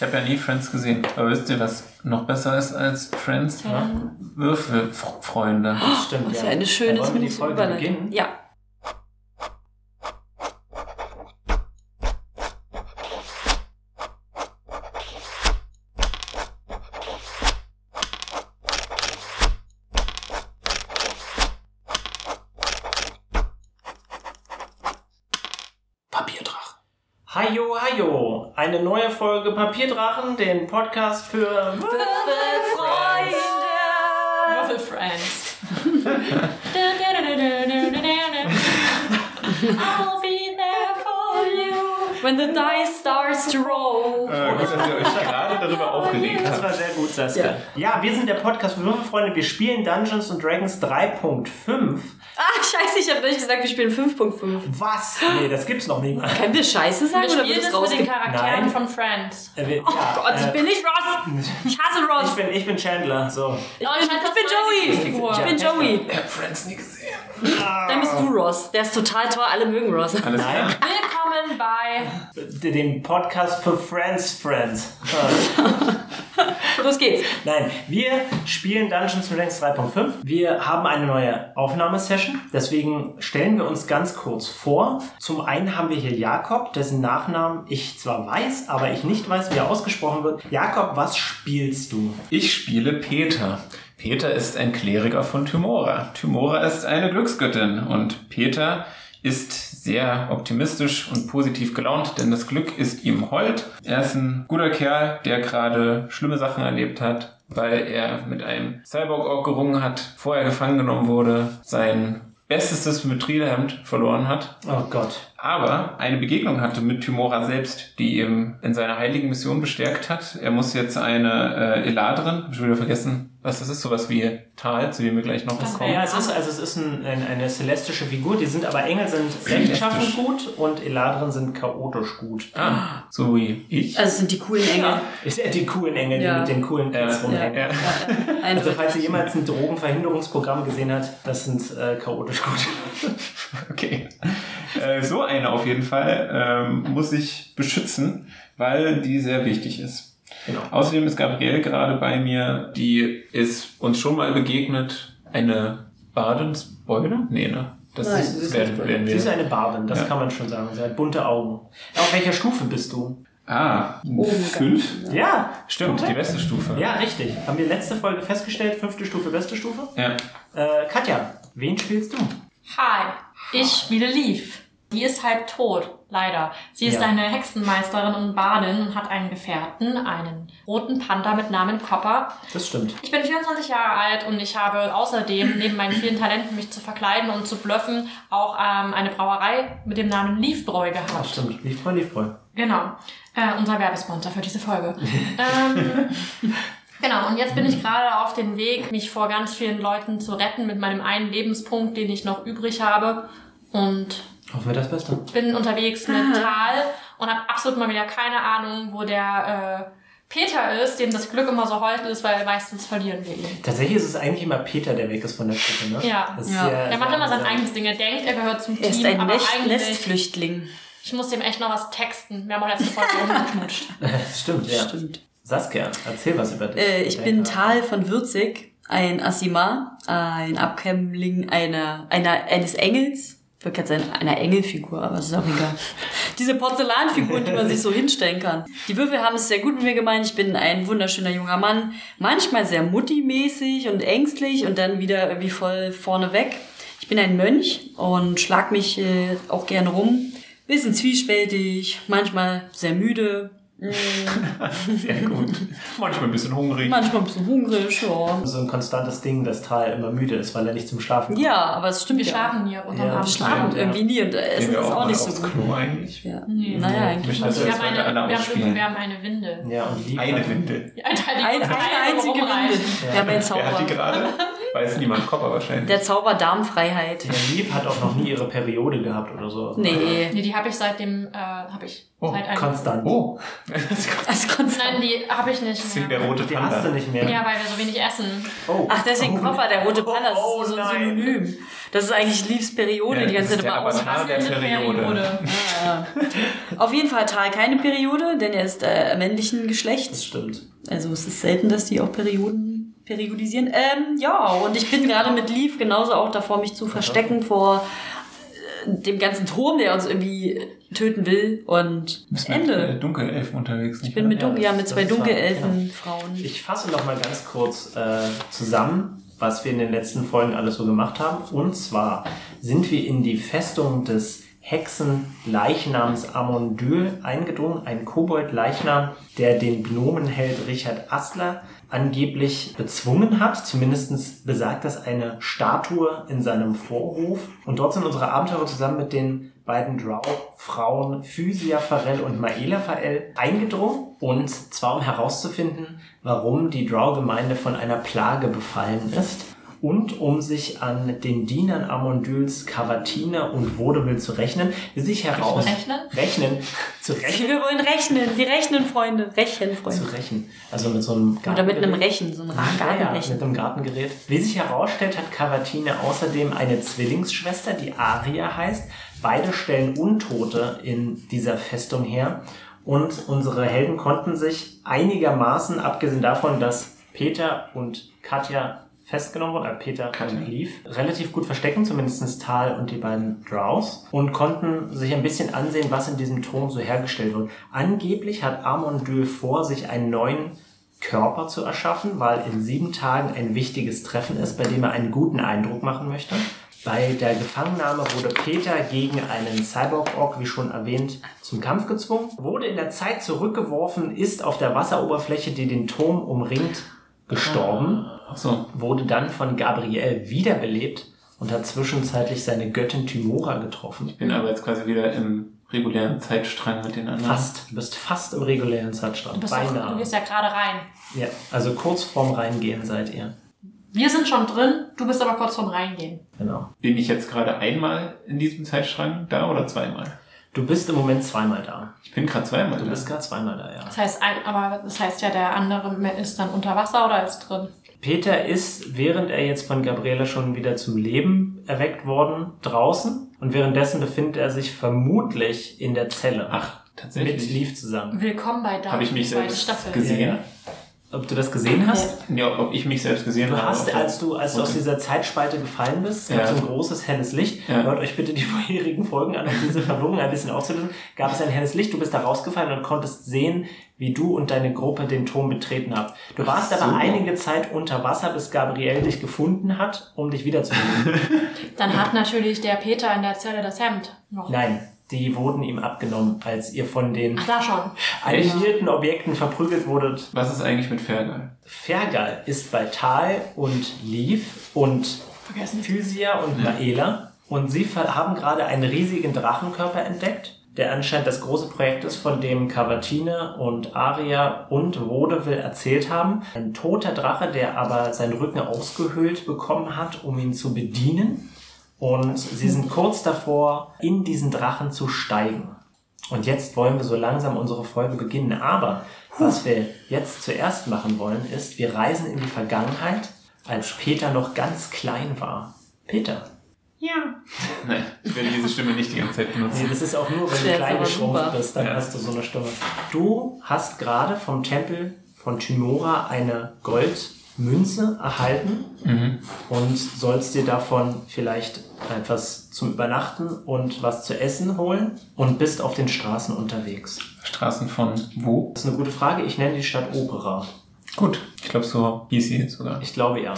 Ich habe ja nie Friends gesehen. Aber wisst ihr, was noch besser ist als Friends? Würfelfreunde. Stimmt, Was ja. für eine schöne wollen wir die Folge beginnen? Ja. Papierdrachen, den Podcast für... Würfelfreunde! Würfelfriends. I'll be there for you. When the dice starts to roll. Äh, gut, dass ihr euch gerade darüber aufgeregt Das habt. war sehr gut, Saskia. Ja. wir sind der Podcast für Würfelfreunde. Wir spielen Dungeons and Dragons 3.5. Scheiße, ich habe nicht gesagt, wir spielen 5.5. Was? Nee, das gibt's noch nicht mal. Können wir Scheiße sagen Wir oder wird das mit den. Charakteren Nein. von Friends. Äh, wir- Oh ja, Gott, ich äh, bin nicht Ross! Ich hasse ich Ross! bin, ich bin Chandler, so. Oh, ich bin Joey! Figur. Ich bin Joey! Ich habe Friends nie gesehen. Dann bist du Ross. Der ist total toll, alle mögen Ross. Alles Nein, Willkommen bei den Podcast für Friends Friends. Los geht's. Nein, wir spielen Dungeons and Dragons 3.5. Wir haben eine neue Aufnahmesession, deswegen stellen wir uns ganz kurz vor. Zum einen haben wir hier Jakob, dessen Nachnamen ich zwar weiß, aber ich nicht weiß, wie er ausgesprochen wird. Jakob, was spielst du? Ich spiele Peter. Peter ist ein Kleriker von Tymora. Tymora ist eine Glücksgöttin und Peter ist sehr optimistisch und positiv gelaunt, denn das Glück ist ihm hold. Er ist ein guter Kerl, der gerade schlimme Sachen erlebt hat, weil er mit einem Cyborg-Ork gerungen hat, vorher gefangen genommen wurde, sein bestes Mithrilhemd verloren hat Oh Gott. aber eine Begegnung hatte mit Tymora selbst, die ihm in seiner heiligen Mission bestärkt hat. Er muss jetzt eine äh, Eladrin, hab ich schon wieder vergessen, was das ist, sowas wie Tal, zu dem wir gleich noch was kommen. Ja, es ist, also es ist ein, ein, eine celestische Figur. Die sind aber Engel sind rechtschaffen gut und Eladrin sind chaotisch gut. Ah, so wie ich. Also es sind die coolen Engel. Ist er die coolen Engel, Ja. die mit den coolen Kids Ja. rumhängen. Ja. Also falls ihr jemals ein Drogenverhinderungsprogramm gesehen hat, das sind äh, chaotisch gut. Okay. Äh, so eine auf jeden Fall ähm, muss ich beschützen, weil die sehr wichtig ist. Genau. Außerdem ist Gabrielle gerade bei mir, die ist uns schon mal begegnet. Eine Badensbeule? Nee, ne? Das Nein, ist, das ist werden, werden Sie ist wir. eine Barbin, das Ja. kann man schon sagen. Sie hat bunte Augen. Auf welcher Stufe bist du? Ah, Oben fünf? Ja, Stimmt, die korrekt. beste Stufe. Ja, richtig. Haben wir letzte Folge festgestellt, fünfte Stufe, beste Stufe? Ja. Äh, Katja, wen spielst du? Hi, ich spiele Leaf. Die ist halb tot, leider. Sie ist Ja. eine Hexenmeisterin und Badin und hat einen Gefährten, einen roten Panther mit Namen Copper. Das stimmt. Ich bin 24 Jahre alt und ich habe außerdem, neben meinen vielen Talenten, mich zu verkleiden und zu bluffen, auch ähm, eine Brauerei mit dem Namen Leafbräu Ah, gehabt. stimmt. Liefbräu, Liefbräu. Genau. Äh, unser Werbesponsor für diese Folge. ähm, genau, und jetzt bin ich gerade auf dem Weg, mich vor ganz vielen Leuten zu retten mit meinem einen Lebenspunkt, den ich noch übrig habe. Und Hoffen wir das Beste. bin unterwegs mit Tal und habe absolut mal wieder keine Ahnung, wo der äh, Peter ist, dem das Glück immer so heute ist, weil meistens verlieren wir ihn. Tatsächlich ist es eigentlich immer Peter, der weg ist von der Gruppe, ne? Ja. Das ist Ja. sehr- Er macht immer sein eigenes Ding. Er denkt, er gehört zum Er ist Team, ein aber Nest eigentlich... Nestflüchtling. Ich muss dem echt noch was texten. Wir haben auch letzte Folge rumgeknutscht. Stimmt, ja. Stimmt. Saskia, erzähl was über dich. Äh, ich bin. Tal von Würzig, ein Asima, ein Abkömmling einer, einer, eines Engels. Würde gerade sagen, einer Engelfigur, aber es ist auch egal. Diese Porzellanfigur, die man sich so hinstellen kann. Die Würfel haben es sehr gut mit mir gemeint. Ich bin ein wunderschöner junger Mann. Manchmal sehr mutti-mäßig und ängstlich und dann wieder irgendwie voll vorne weg. Ich bin ein Mönch und schlag mich äh, auch gerne rum. Bisschen zwiespältig, manchmal sehr müde, Sehr gut. Manchmal ein bisschen hungrig. manchmal ein bisschen hungrig, ja. so ein konstantes Ding, dass Tal immer müde ist, weil er nicht zum Schlafen kommt. Ja, aber es stimmt Wir ja. schlafen nie unterm Ja, Abend. Wir schlafen ja. irgendwie nie und Essen ist auch auch mal nicht so gut. Klo eigentlich. Ja. Nee. Naja, eigentlich. Also wir, haben eine, wir, haben, wir haben eine Winde. Ja, und Lieb Eine hat- Windel. Die Einteiligung Ein, ist eine einzige. Winde. Wir haben einen Wer hat die Zauber. gerade? Weiß niemand, Kopper wahrscheinlich. Der Zauber Darmfreiheit. Der Lieb hat auch noch nie ihre Periode gehabt oder so. Nee. Nee, die habe ich seit dem, äh, habe ich Oh, seit einem... Konstant. Oh, Als Konstant. Nein, die habe ich nicht deswegen mehr. der rote Die hast du Panda. nicht mehr. Ja, weil wir so wenig essen. Oh. Ach, deswegen oh. Koffer, der rote Panda, das Oh, ist so ein nein. Synonym. Das ist eigentlich Leaves Periode, Ja, die ganze das Zeit immer aus. Avatar der Periode. Ah, ja. Auf jeden Fall Tal keine Periode, denn er ist äh, männlichen Das Geschlechts. stimmt. Also es ist selten, dass die auch Perioden periodisieren. Ähm, ja, und ich bin gerade mit Leaf genauso auch davor, mich zu verstecken vor äh, dem ganzen Turm, der uns irgendwie töten will. Und Du bist mit äh, Ende. Dunkelelfen unterwegs. Ich bin mit, Ja, Dunkel, ja, mit zwei ist wahr, Dunkelelfen-Frauen. Ich fasse noch mal ganz kurz äh, zusammen, was wir in den letzten Folgen alles so gemacht haben. Und zwar sind wir in die Festung des Hexen-Leichnams Amondyl eingedrungen, ein Kobold-Leichnam, der den Gnomenheld Richard Astler angeblich bezwungen hat. Zumindest besagt das eine Statue in seinem Vorhof. Und dort sind unsere Abenteurer zusammen mit den beiden Drow-Frauen Physia Farel und Maela Farel eingedrungen. Und zwar um herauszufinden, warum die Drow-Gemeinde von einer Plage befallen ist. Und um sich an den Dienern Amondyls Cavatina und Vaudeville zu rechnen, wie sich heraus... Rechnen? Rechnen. Zu rechnen. Wir wollen rechnen. Sie rechnen, Freunde. Rechen, Freunde. Zu rächen. Also mit so einem Oder mit einem Gartengerät. Rechen, so einem Ja, ja, Gartenrechen. mit einem Gartengerät. Wie sich herausstellt, hat Cavatine außerdem eine Zwillingsschwester, die Aria heißt. Beide stellen Untote in dieser Festung her. Und unsere Helden konnten sich einigermaßen, abgesehen davon, dass Peter und Katja festgenommen wurden, äh Peter und Leaf, relativ gut verstecken, zumindest Tal und die beiden Drows, und konnten sich ein bisschen ansehen, was in diesem Turm so hergestellt wird. Angeblich hat Amondyl vor, sich einen neuen Körper zu erschaffen, weil in sieben Tagen ein wichtiges Treffen ist, bei dem er einen guten Eindruck machen möchte. Bei der Gefangennahme wurde Peter gegen einen Cyborg-Ork, wie schon erwähnt, zum Kampf gezwungen, wurde in der Zeit zurückgeworfen, ist auf der Wasseroberfläche, die den Turm umringt, gestorben, Ach so. wurde dann von Gabriel wiederbelebt und hat zwischenzeitlich seine Göttin Tymora getroffen. Ich bin aber jetzt quasi wieder im regulären Zeitstrang mit den anderen. Fast. Du bist fast im regulären Zeitstrang. Du, bist doch, du Beinahe. gehst ja gerade rein. Ja, also kurz vorm Reingehen seid ihr. Wir sind schon drin, du bist aber kurz vorm Reingehen. Genau. Bin ich jetzt gerade einmal in diesem Zeitstrang da oder zweimal? Du bist im Moment zweimal da. Ich bin gerade zweimal Du da. bist gerade zweimal da, ja. Das heißt, ein, aber das heißt ja, der andere ist dann unter Wasser oder ist drin? Peter ist, während er jetzt von Gabriele schon wieder zum Leben erweckt worden, draußen. Und währenddessen befindet er sich vermutlich in der Zelle. Ach, mit tatsächlich. Leaf zusammen. Willkommen bei Dark. Habe ich mich selbst Staffel. gesehen? Ja. Ob du das gesehen hast? Ja, ob ich mich selbst gesehen Du habe. hast, als du, als du aus dieser Zeitspalte gefallen bist, es gab Ja. so ein großes helles Licht. Ja. Hört euch bitte die vorherigen Folgen an, um diese Verwirrung ein bisschen aufzulösen. Gab es ein helles Licht, du bist da rausgefallen und konntest sehen, wie du und deine Gruppe den Turm betreten habt. Du warst aber einige Zeit unter Wasser, bis Gabriel dich gefunden hat, um dich wiederzubringen. Dann hat natürlich der Peter in der Zelle das Hemd noch. Nein, die wurden ihm abgenommen, als ihr von den Ach, animierten Objekten verprügelt wurdet. Was ist eigentlich mit Fergal? Fergal ist bei Tal und Leaf und Vergessen. Physia und Maela. Und sie haben gerade einen riesigen Drachenkörper entdeckt, der anscheinend das große Projekt ist, von dem Cavatine und Aria und Vaudeville erzählt haben. Ein toter Drache, der aber seinen Rücken ausgehöhlt bekommen hat, um ihn zu bedienen. Und sie sind kurz davor, in diesen Drachen zu steigen. Und jetzt wollen wir so langsam unsere Folge beginnen. Aber was wir jetzt zuerst machen wollen, ist, wir reisen in die Vergangenheit, als Peter noch ganz klein war. Peter. Ja. Nein, ich werde diese Stimme nicht die ganze Zeit Nee, benutzen. das ist auch nur, wenn du ist klein geschrumpft bist, dann Ja. hast du so eine Stimme. Du hast gerade vom Tempel von Tymora eine Goldmünze erhalten Mhm. und sollst dir davon vielleicht etwas zum Übernachten und was zu essen holen und bist auf den Straßen unterwegs. Straßen von wo? Das ist eine gute Frage. Ich nenne die Stadt Opera. Gut, ich glaube so hieß sie sogar. Ich glaube ja.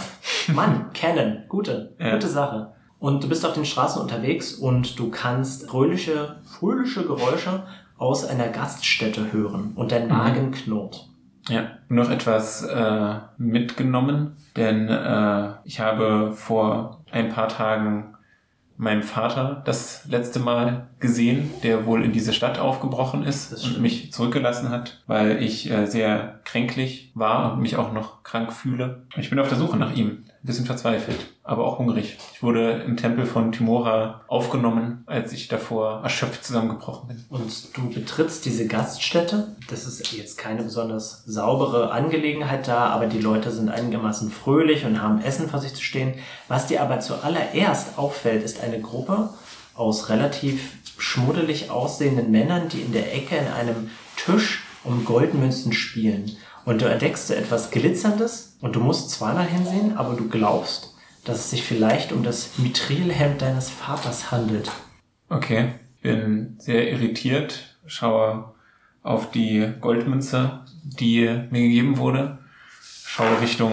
Mann, Canon, gute, Ja. gute Sache. Und du bist auf den Straßen unterwegs und du kannst fröhliche, fröhliche Geräusche aus einer Gaststätte hören und dein Magen knurrt. Ja, noch etwas äh, mitgenommen, denn äh, ich habe vor ein paar Tagen meinen Vater das letzte Mal gesehen, der wohl in diese Stadt aufgebrochen ist und stimmt. mich zurückgelassen hat, weil ich äh, sehr kränklich war und mich auch noch krank fühle. Ich bin auf der Suche nach ihm, ein bisschen verzweifelt, aber auch hungrig. Ich wurde im Tempel von Timora aufgenommen, als ich davor erschöpft zusammengebrochen bin. Und du betrittst diese Gaststätte. Das ist jetzt keine besonders saubere Angelegenheit da, aber die Leute sind einigermaßen fröhlich und haben Essen vor sich zu stehen. Was dir aber zuallererst auffällt, ist eine Gruppe aus relativ schmuddelig aussehenden Männern, die in der Ecke in einem Tisch um Goldmünzen spielen. Und du entdeckst etwas Glitzerndes und du musst zweimal hinsehen, aber du glaubst, dass es sich vielleicht um das Mithrilhemd deines Vaters handelt. Okay, bin sehr irritiert, schaue auf die Goldmünze, die mir gegeben wurde, schaue Richtung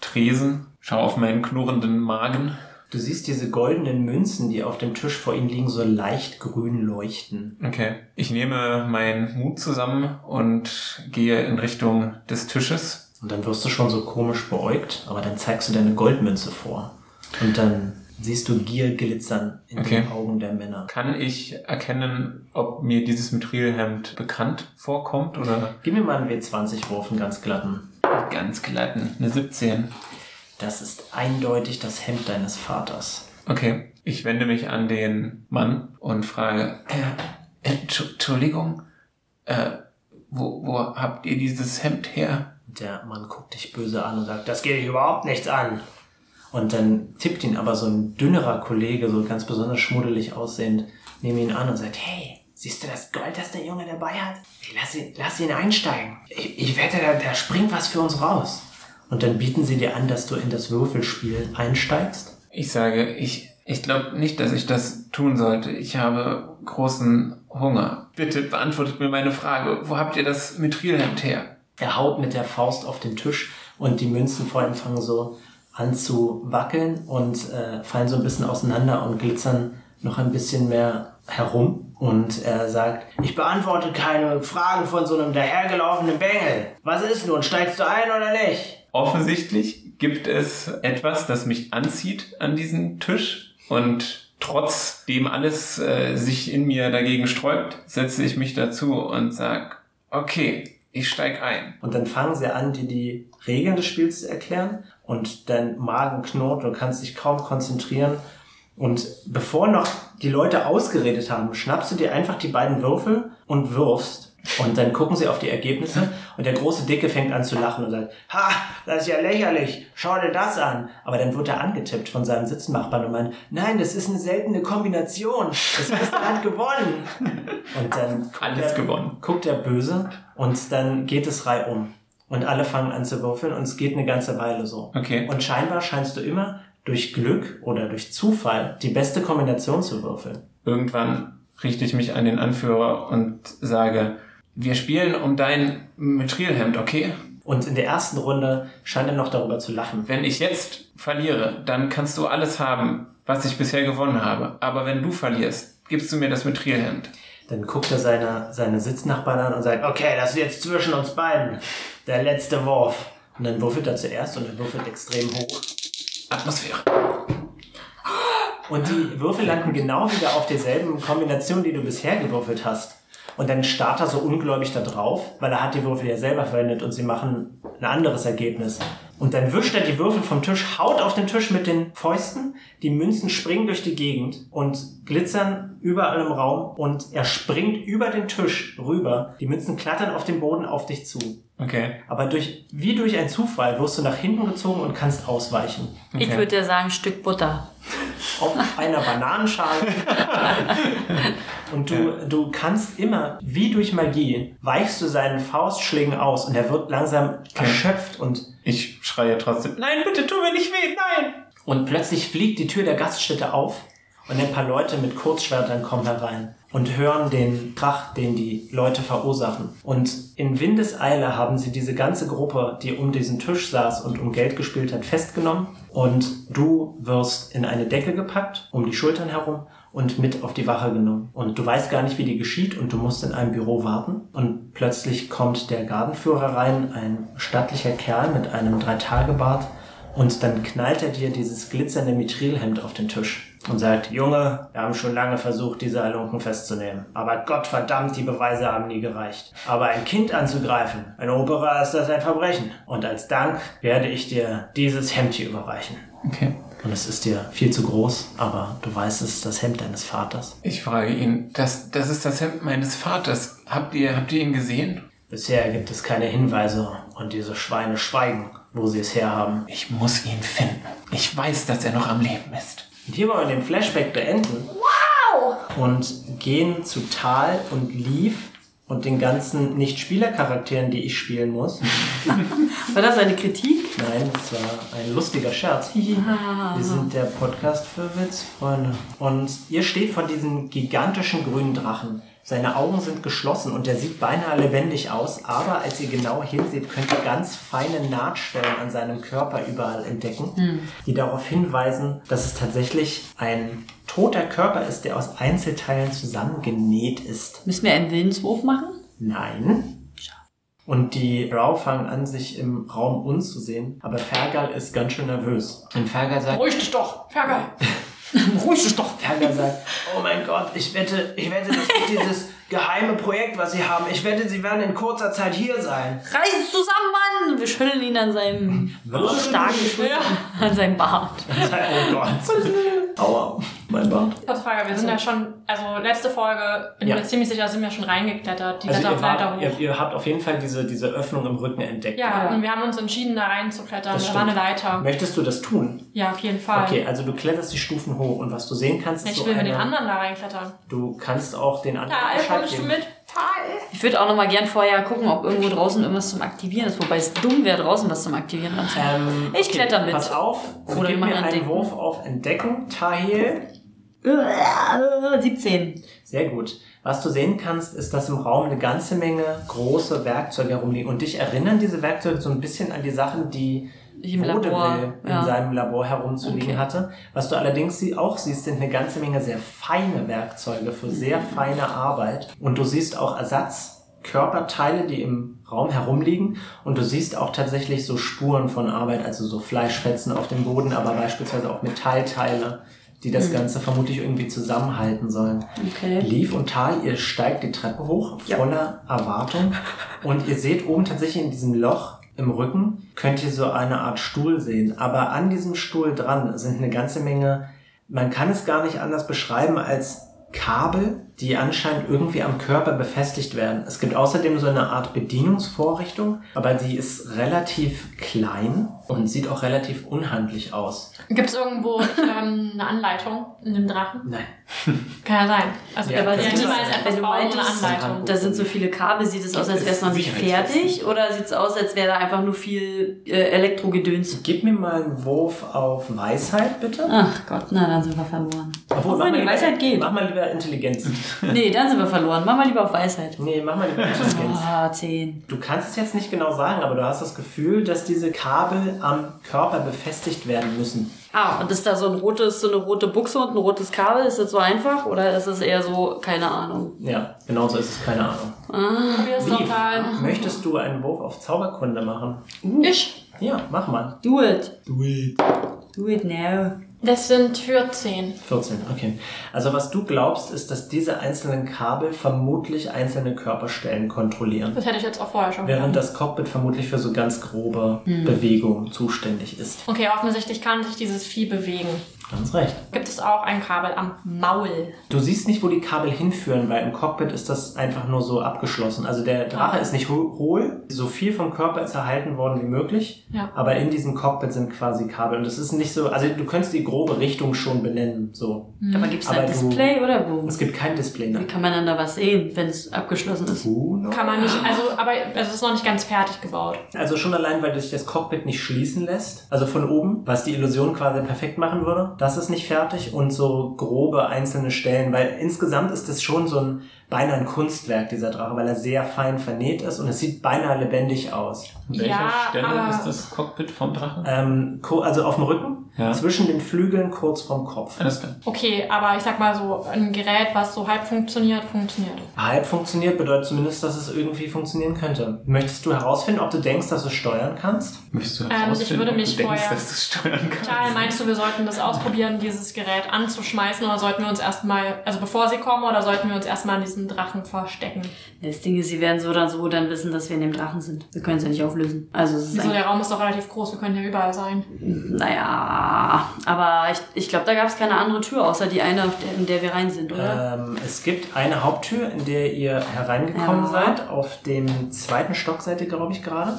Tresen, schaue auf meinen knurrenden Magen. Du siehst diese goldenen Münzen, die auf dem Tisch vor ihnen liegen, so leicht grün leuchten. Okay, ich nehme meinen Mut zusammen und gehe in Richtung des Tisches. Und dann wirst du schon so komisch beäugt, aber dann zeigst du deine Goldmünze vor. Und dann siehst du Gier glitzern in Okay. den Augen der Männer. Kann ich erkennen, ob mir dieses Mithrilhemd bekannt vorkommt oder Gib mir mal einen W20-Wurf, einen ganz glatten. ganz glatten? Eine 17. Das ist eindeutig das Hemd deines Vaters. Okay, ich wende mich an den Mann und frage, äh, Entschu- Entschuldigung, äh, wo, wo habt ihr dieses Hemd her? Der Mann guckt dich böse an und sagt, das geht dich überhaupt nichts an. Und dann tippt ihn aber so ein dünnerer Kollege, so ganz besonders schmuddelig aussehend, neben ihn an und sagt, hey, siehst du das Gold, das der Junge dabei hat? Lass ihn, lass ihn einsteigen. Ich, ich wette, da, da springt was für uns raus. Und dann bieten sie dir an, dass du in das Würfelspiel einsteigst. Ich sage, ich, ich glaube nicht, dass ich das tun sollte. Ich habe großen Hunger. Bitte beantwortet mir meine Frage. Wo habt ihr das Mithrilhemd her? Er haut mit der Faust auf den Tisch und die Münzen vor ihm fangen so an zu wackeln und äh, fallen so ein bisschen auseinander und glitzern noch ein bisschen mehr herum. Und er sagt, ich beantworte keine Fragen von so einem dahergelaufenen Bengel. Was ist nun? Steigst du ein oder nicht? Offensichtlich gibt es etwas, das mich anzieht an diesen Tisch und trotzdem alles äh, sich in mir dagegen sträubt, setze ich mich dazu und sag, okay, ich steig ein. Und dann fangen sie an, dir die Regeln des Spiels zu erklären und dein Magen knurrt, du kannst dich kaum konzentrieren. Und bevor noch die Leute ausgeredet haben, schnappst du dir einfach die beiden Würfel und wirfst. Und dann gucken sie auf die Ergebnisse und der große Dicke fängt an zu lachen und sagt, ha, das ist ja lächerlich, schau dir das an. Aber dann wird er angetippt von seinem Sitznachbarn und meint, nein, das ist eine seltene Kombination, das er hat gewonnen. Und dann guckt Alles er, gewonnen. guckt er böse und dann geht es reihum. Und alle fangen an zu würfeln und es geht eine ganze Weile so. Okay. Und scheinbar scheinst du immer durch Glück oder durch Zufall die beste Kombination zu würfeln. Irgendwann richte ich mich an den Anführer und sage, wir spielen um dein Mithrilhemd, okay? Und in der ersten Runde scheint er noch darüber zu lachen. Wenn ich jetzt verliere, dann kannst du alles haben, was ich bisher gewonnen habe. Aber wenn du verlierst, gibst du mir das Mithrilhemd. Dann guckt er seine, seine Sitznachbarn an und sagt, okay, das ist jetzt zwischen uns beiden. Der letzte Wurf. Und dann würfelt er zuerst und er würfelt extrem hoch. Atmosphäre. Und die Würfel landen genau wieder auf derselben Kombination, die du bisher gewürfelt hast. Und dann starrt er so ungläubig da drauf, weil er hat die Würfel ja selber verwendet und sie machen ein anderes Ergebnis. Und dann wischt er die Würfel vom Tisch, haut auf den Tisch mit den Fäusten, die Münzen springen durch die Gegend und glitzern überall im Raum und er springt über den Tisch rüber. Die Münzen klattern auf dem Boden auf dich zu. Okay. Aber durch, wie durch einen Zufall wirst du nach hinten gezogen und kannst ausweichen. Ich Okay. würde ja sagen, Stück Butter. auf einer Bananenschale. und du, du kannst immer, wie durch Magie, weichst du seinen Faustschlägen aus und er wird langsam erschöpft und, Ich schreie trotzdem, nein, bitte tu mir nicht weh, nein! und plötzlich fliegt die Tür der Gaststätte auf und ein paar Leute mit Kurzschwertern kommen herein und hören den Krach, den die Leute verursachen. Und in Windeseile haben sie diese ganze Gruppe, die um diesen Tisch saß und um Geld gespielt hat, festgenommen. Und du wirst in eine Decke gepackt, um die Schultern herum und mit auf die Wache genommen. Und du weißt gar nicht, wie die geschieht und du musst in einem Büro warten. Und plötzlich kommt der Gartenführer rein, ein stattlicher Kerl mit einem Dreitagebart. Und dann knallt er dir dieses glitzernde Mithrilhemd auf den Tisch. und sagt, Junge, wir haben schon lange versucht, diese Halunken festzunehmen. Aber Gottverdammt, die Beweise haben nie gereicht. Aber ein Kind anzugreifen, eine Opera ist das ein Verbrechen. Und als Dank werde ich dir dieses Hemd hier überreichen. Okay. Und es ist dir viel zu groß, aber du weißt, es ist das Hemd deines Vaters. Ich frage ihn, das, das ist das Hemd meines Vaters. Habt ihr, habt ihr ihn gesehen? Bisher gibt es keine Hinweise und diese Schweine schweigen, wo sie es herhaben. Ich muss ihn finden. Ich weiß, dass er noch am Leben ist. Und hier wollen wir den Flashback beenden. Wow! Und gehen zu Tal und Leaf und den ganzen Nicht-Spieler-Charakteren, die ich spielen muss. War das eine Kritik? Nein, das war ein lustiger Scherz. Wir sind der Podcast für Witzfreunde. Und ihr steht vor diesem gigantischen grünen Drachen. Seine Augen sind geschlossen und er sieht beinahe lebendig aus, aber als ihr genau hinseht, könnt ihr ganz feine Nahtstellen an seinem Körper überall entdecken, die darauf hinweisen, dass es tatsächlich ein toter Körper ist, der aus Einzelteilen zusammengenäht ist. Müssen wir einen Willenswurf machen? Nein. Und die Drow fangen an, sich im Raum umzusehen, aber Fergal ist ganz schön nervös. Und Fergal sagt, Beruhig dich doch, Fergal. Ruhig dich doch. Fergal sagt, oh mein Gott, ich wette, ich wette, das ist dieses geheime Projekt, was sie haben. Ich wette, sie werden in kurzer Zeit hier sein. Reiß zusammen, Mann! Wir schütteln ihn an seinem starken Schultern, an seinem Bart. Oh Gott. Aua, mein Bart. Kurze Frage, wir sind ja schon, also letzte Folge, bin Ja. mir ziemlich sicher, sind wir schon reingeklettert, die Also ihr, Kletterleiter war, hoch. ihr, ihr habt auf jeden Fall diese, diese Öffnung im Rücken entdeckt. ja, und wir haben uns entschieden, da reinzuklettern. Das Da war eine. Leiter. Möchtest du das tun? Ja, auf jeden Fall. Okay, also du kletterst die Stufen hoch und was du sehen kannst, ist Ich so will mit den anderen da reinklettern. Du kannst auch den anderen Ja, Bescheid kommst du mit? Tal. Ich würde auch noch mal gern vorher gucken, ob irgendwo draußen irgendwas zum Aktivieren ist. Wobei es dumm wäre, draußen was zum Aktivieren. Ähm, Ich kletter mit. Pass auf, Oder gib mir einen Entdecken. Wurf auf Entdecken, Tahil. Äh, 17. Sehr gut. Was du sehen kannst, ist, dass im Raum eine ganze Menge große Werkzeuge herumliegen. Und dich erinnern diese Werkzeuge so ein bisschen an die Sachen, die im Labor, Vaudeville in ja. seinem Labor herumzuliegen Okay. hatte. Was du allerdings sie- auch siehst, sind eine ganze Menge sehr feine Werkzeuge für sehr feine Arbeit. Und du siehst auch Ersatzkörperteile, die im Raum herumliegen. Und du siehst auch tatsächlich so Spuren von Arbeit, also so Fleischfetzen auf dem Boden, aber beispielsweise auch Metallteile, die das Ganze vermutlich irgendwie zusammenhalten sollen. Okay. Lief und Tal, ihr steigt die Treppe hoch, Ja. voller Erwartung. Und ihr seht oben tatsächlich in diesem Loch im Rücken, könnt ihr so eine Art Stuhl sehen. Aber an diesem Stuhl dran sind eine ganze Menge, man kann es gar nicht anders beschreiben als Kabel, die anscheinend irgendwie am Körper befestigt werden. Es gibt außerdem so eine Art Bedienungsvorrichtung, aber die ist relativ klein und sieht auch relativ unhandlich aus. Gibt es irgendwo ähm, eine Anleitung in dem Drachen? Nein. Kann ja sein. Also Ja, aber siehst du, niemals etwas wenn du bauen ohne Anleitung. Da sind so viele Kabel, sieht es aus, als wäre es noch nicht fertig? Oder sieht es aus, als wäre da einfach nur viel äh, Elektrogedöns? Gib mir mal einen Wurf auf Weisheit, bitte. Ach Gott, na, dann sind wir verloren. Obwohl, Obwohl, mach die mal Weisheit geht. Mach mal lieber Intelligenz. Nee, dann sind wir verloren. Mach mal lieber auf Weisheit. nee, mach mal lieber Intelligenz. Ah, 10. Du kannst es jetzt nicht genau sagen, aber du hast das Gefühl, dass diese Kabel am Körper befestigt werden müssen. Ah, und ist da so ein rotes, so eine rote Buchse und ein rotes Kabel? Ist das so einfach? Oder ist es eher so, keine Ahnung? Ja, genau so ist es, keine Ahnung. Lief, mal. möchtest du einen Wurf auf Zauberkunde machen? Ich? Ja, mach mal. Do it. Do it. Do it now. Das sind 14. 14, okay. Also was du glaubst, ist, dass diese einzelnen Kabel vermutlich einzelne Körperstellen kontrollieren. Das hätte ich jetzt auch vorher schon Während das Cockpit vermutlich für so ganz grobe Bewegungen zuständig ist. Okay, offensichtlich kann sich dieses Vieh bewegen. Ganz recht. Gibt es auch ein Kabel am Maul? Du siehst nicht, wo die Kabel hinführen, weil im Cockpit ist das einfach nur so abgeschlossen. Also der Drache ist nicht ho- hohl, so viel vom Körper ist erhalten worden wie möglich, Ja. aber in diesem Cockpit sind quasi Kabel. Und das ist nicht so, also du könntest die grobe Richtung schon benennen. So. Aber gibt es ein du- Display oder wo? Es gibt kein Display. Wie Ne? kann man dann da was sehen, wenn es abgeschlossen ist? Kann man nicht, also, aber also es ist noch nicht ganz fertig gebaut. Also schon allein, weil sich das Cockpit nicht schließen lässt, also von oben, was die Illusion quasi perfekt machen würde, das ist nicht fertig und so grobe einzelne Stellen, weil insgesamt ist das schon so ein beinahe ein Kunstwerk, dieser Drache, weil er sehr fein vernäht ist und es sieht beinahe lebendig aus. An welcher Ja, Stelle aber- ist das Cockpit vom Drachen? Ähm, also auf dem Rücken, Ja. zwischen den Flügeln, kurz vorm Kopf. Alles klar. Okay, aber ich sag mal so, ein Gerät, was so halb funktioniert, funktioniert. Halb funktioniert bedeutet zumindest, dass es irgendwie funktionieren könnte. Möchtest du herausfinden, ob du denkst, dass du es steuern kannst? Möchtest du Ähm, herausfinden, ich würde ob mich du denkst, vorher- dass du es steuern kannst? Charles, meinst du, wir sollten das ausprobieren, dieses Gerät anzuschmeißen, oder sollten wir uns erstmal, also bevor sie kommen, oder sollten wir uns erstmal an diesen Drachen verstecken? Das Ding ist, sie werden so oder so dann wissen, dass wir in dem Drachen sind. Wir können es ja nicht auflösen. Also es ist Wieso, der Raum ist doch relativ groß, wir können ja überall sein. naja, aber ich, ich glaube, da gab es keine andere Tür, außer die eine, der- in der wir rein sind, oder? Ähm, es gibt eine Haupttür, in der ihr hereingekommen Ja. seid. Auf dem zweiten Stock seid ihr, glaube ich, gerade.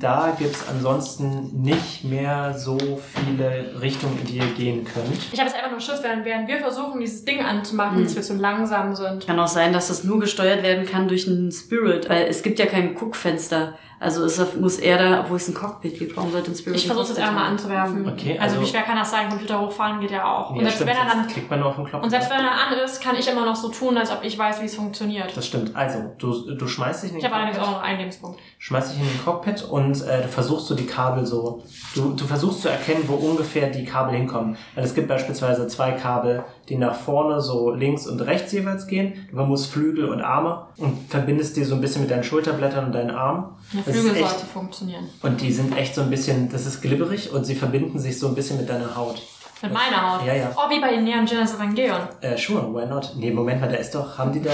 Da gibt es ansonsten nicht mehr so viele Richtungen, in die ihr gehen könnt. Ich habe jetzt einfach nur Schiss, während, während wir versuchen, dieses Ding anzumachen, dass wir zu langsam sind. Kann auch sein, dass das nur gesteuert werden kann durch einen Spirit, weil es gibt ja kein Guckfenster. Also es muss eher da, obwohl es ein Cockpit gibt. Warum sollte ein Spirit Ich versuche es haben? anzuwerfen. Okay, also, also- wie schwer kann das sein? Computer hochfahren geht ja auch. und, Ja, selbst stimmt, wenn er dann, klickt man nur auf den Knopf. und selbst wenn er an ist, kann ich immer noch so tun, als ob ich weiß, wie es funktioniert. das stimmt. Also, du, du schmeißt dich in Ich den habe allerdings auch noch einen Lebenspunkt. schmeißt dich in den Cockpit und äh, du versuchst so die Kabel so, du, du versuchst zu erkennen, wo ungefähr die Kabel hinkommen. Weil es gibt beispielsweise zwei Kabel, die nach vorne so links und rechts jeweils gehen. Du musst Flügel und Arme und verbindest die so ein bisschen mit deinen Schulterblättern und deinen Armen. Der Das ist Flügel echt- sollte funktionieren. Und die sind echt so ein bisschen, das ist glibberig und sie verbinden sich so ein bisschen mit deiner Haut. Mit meiner Haut. Ja, ja. Oh, wie bei den Neon Genesis Evangelion. Äh, sure, why not? Nee, Moment mal, da ist doch, haben die da,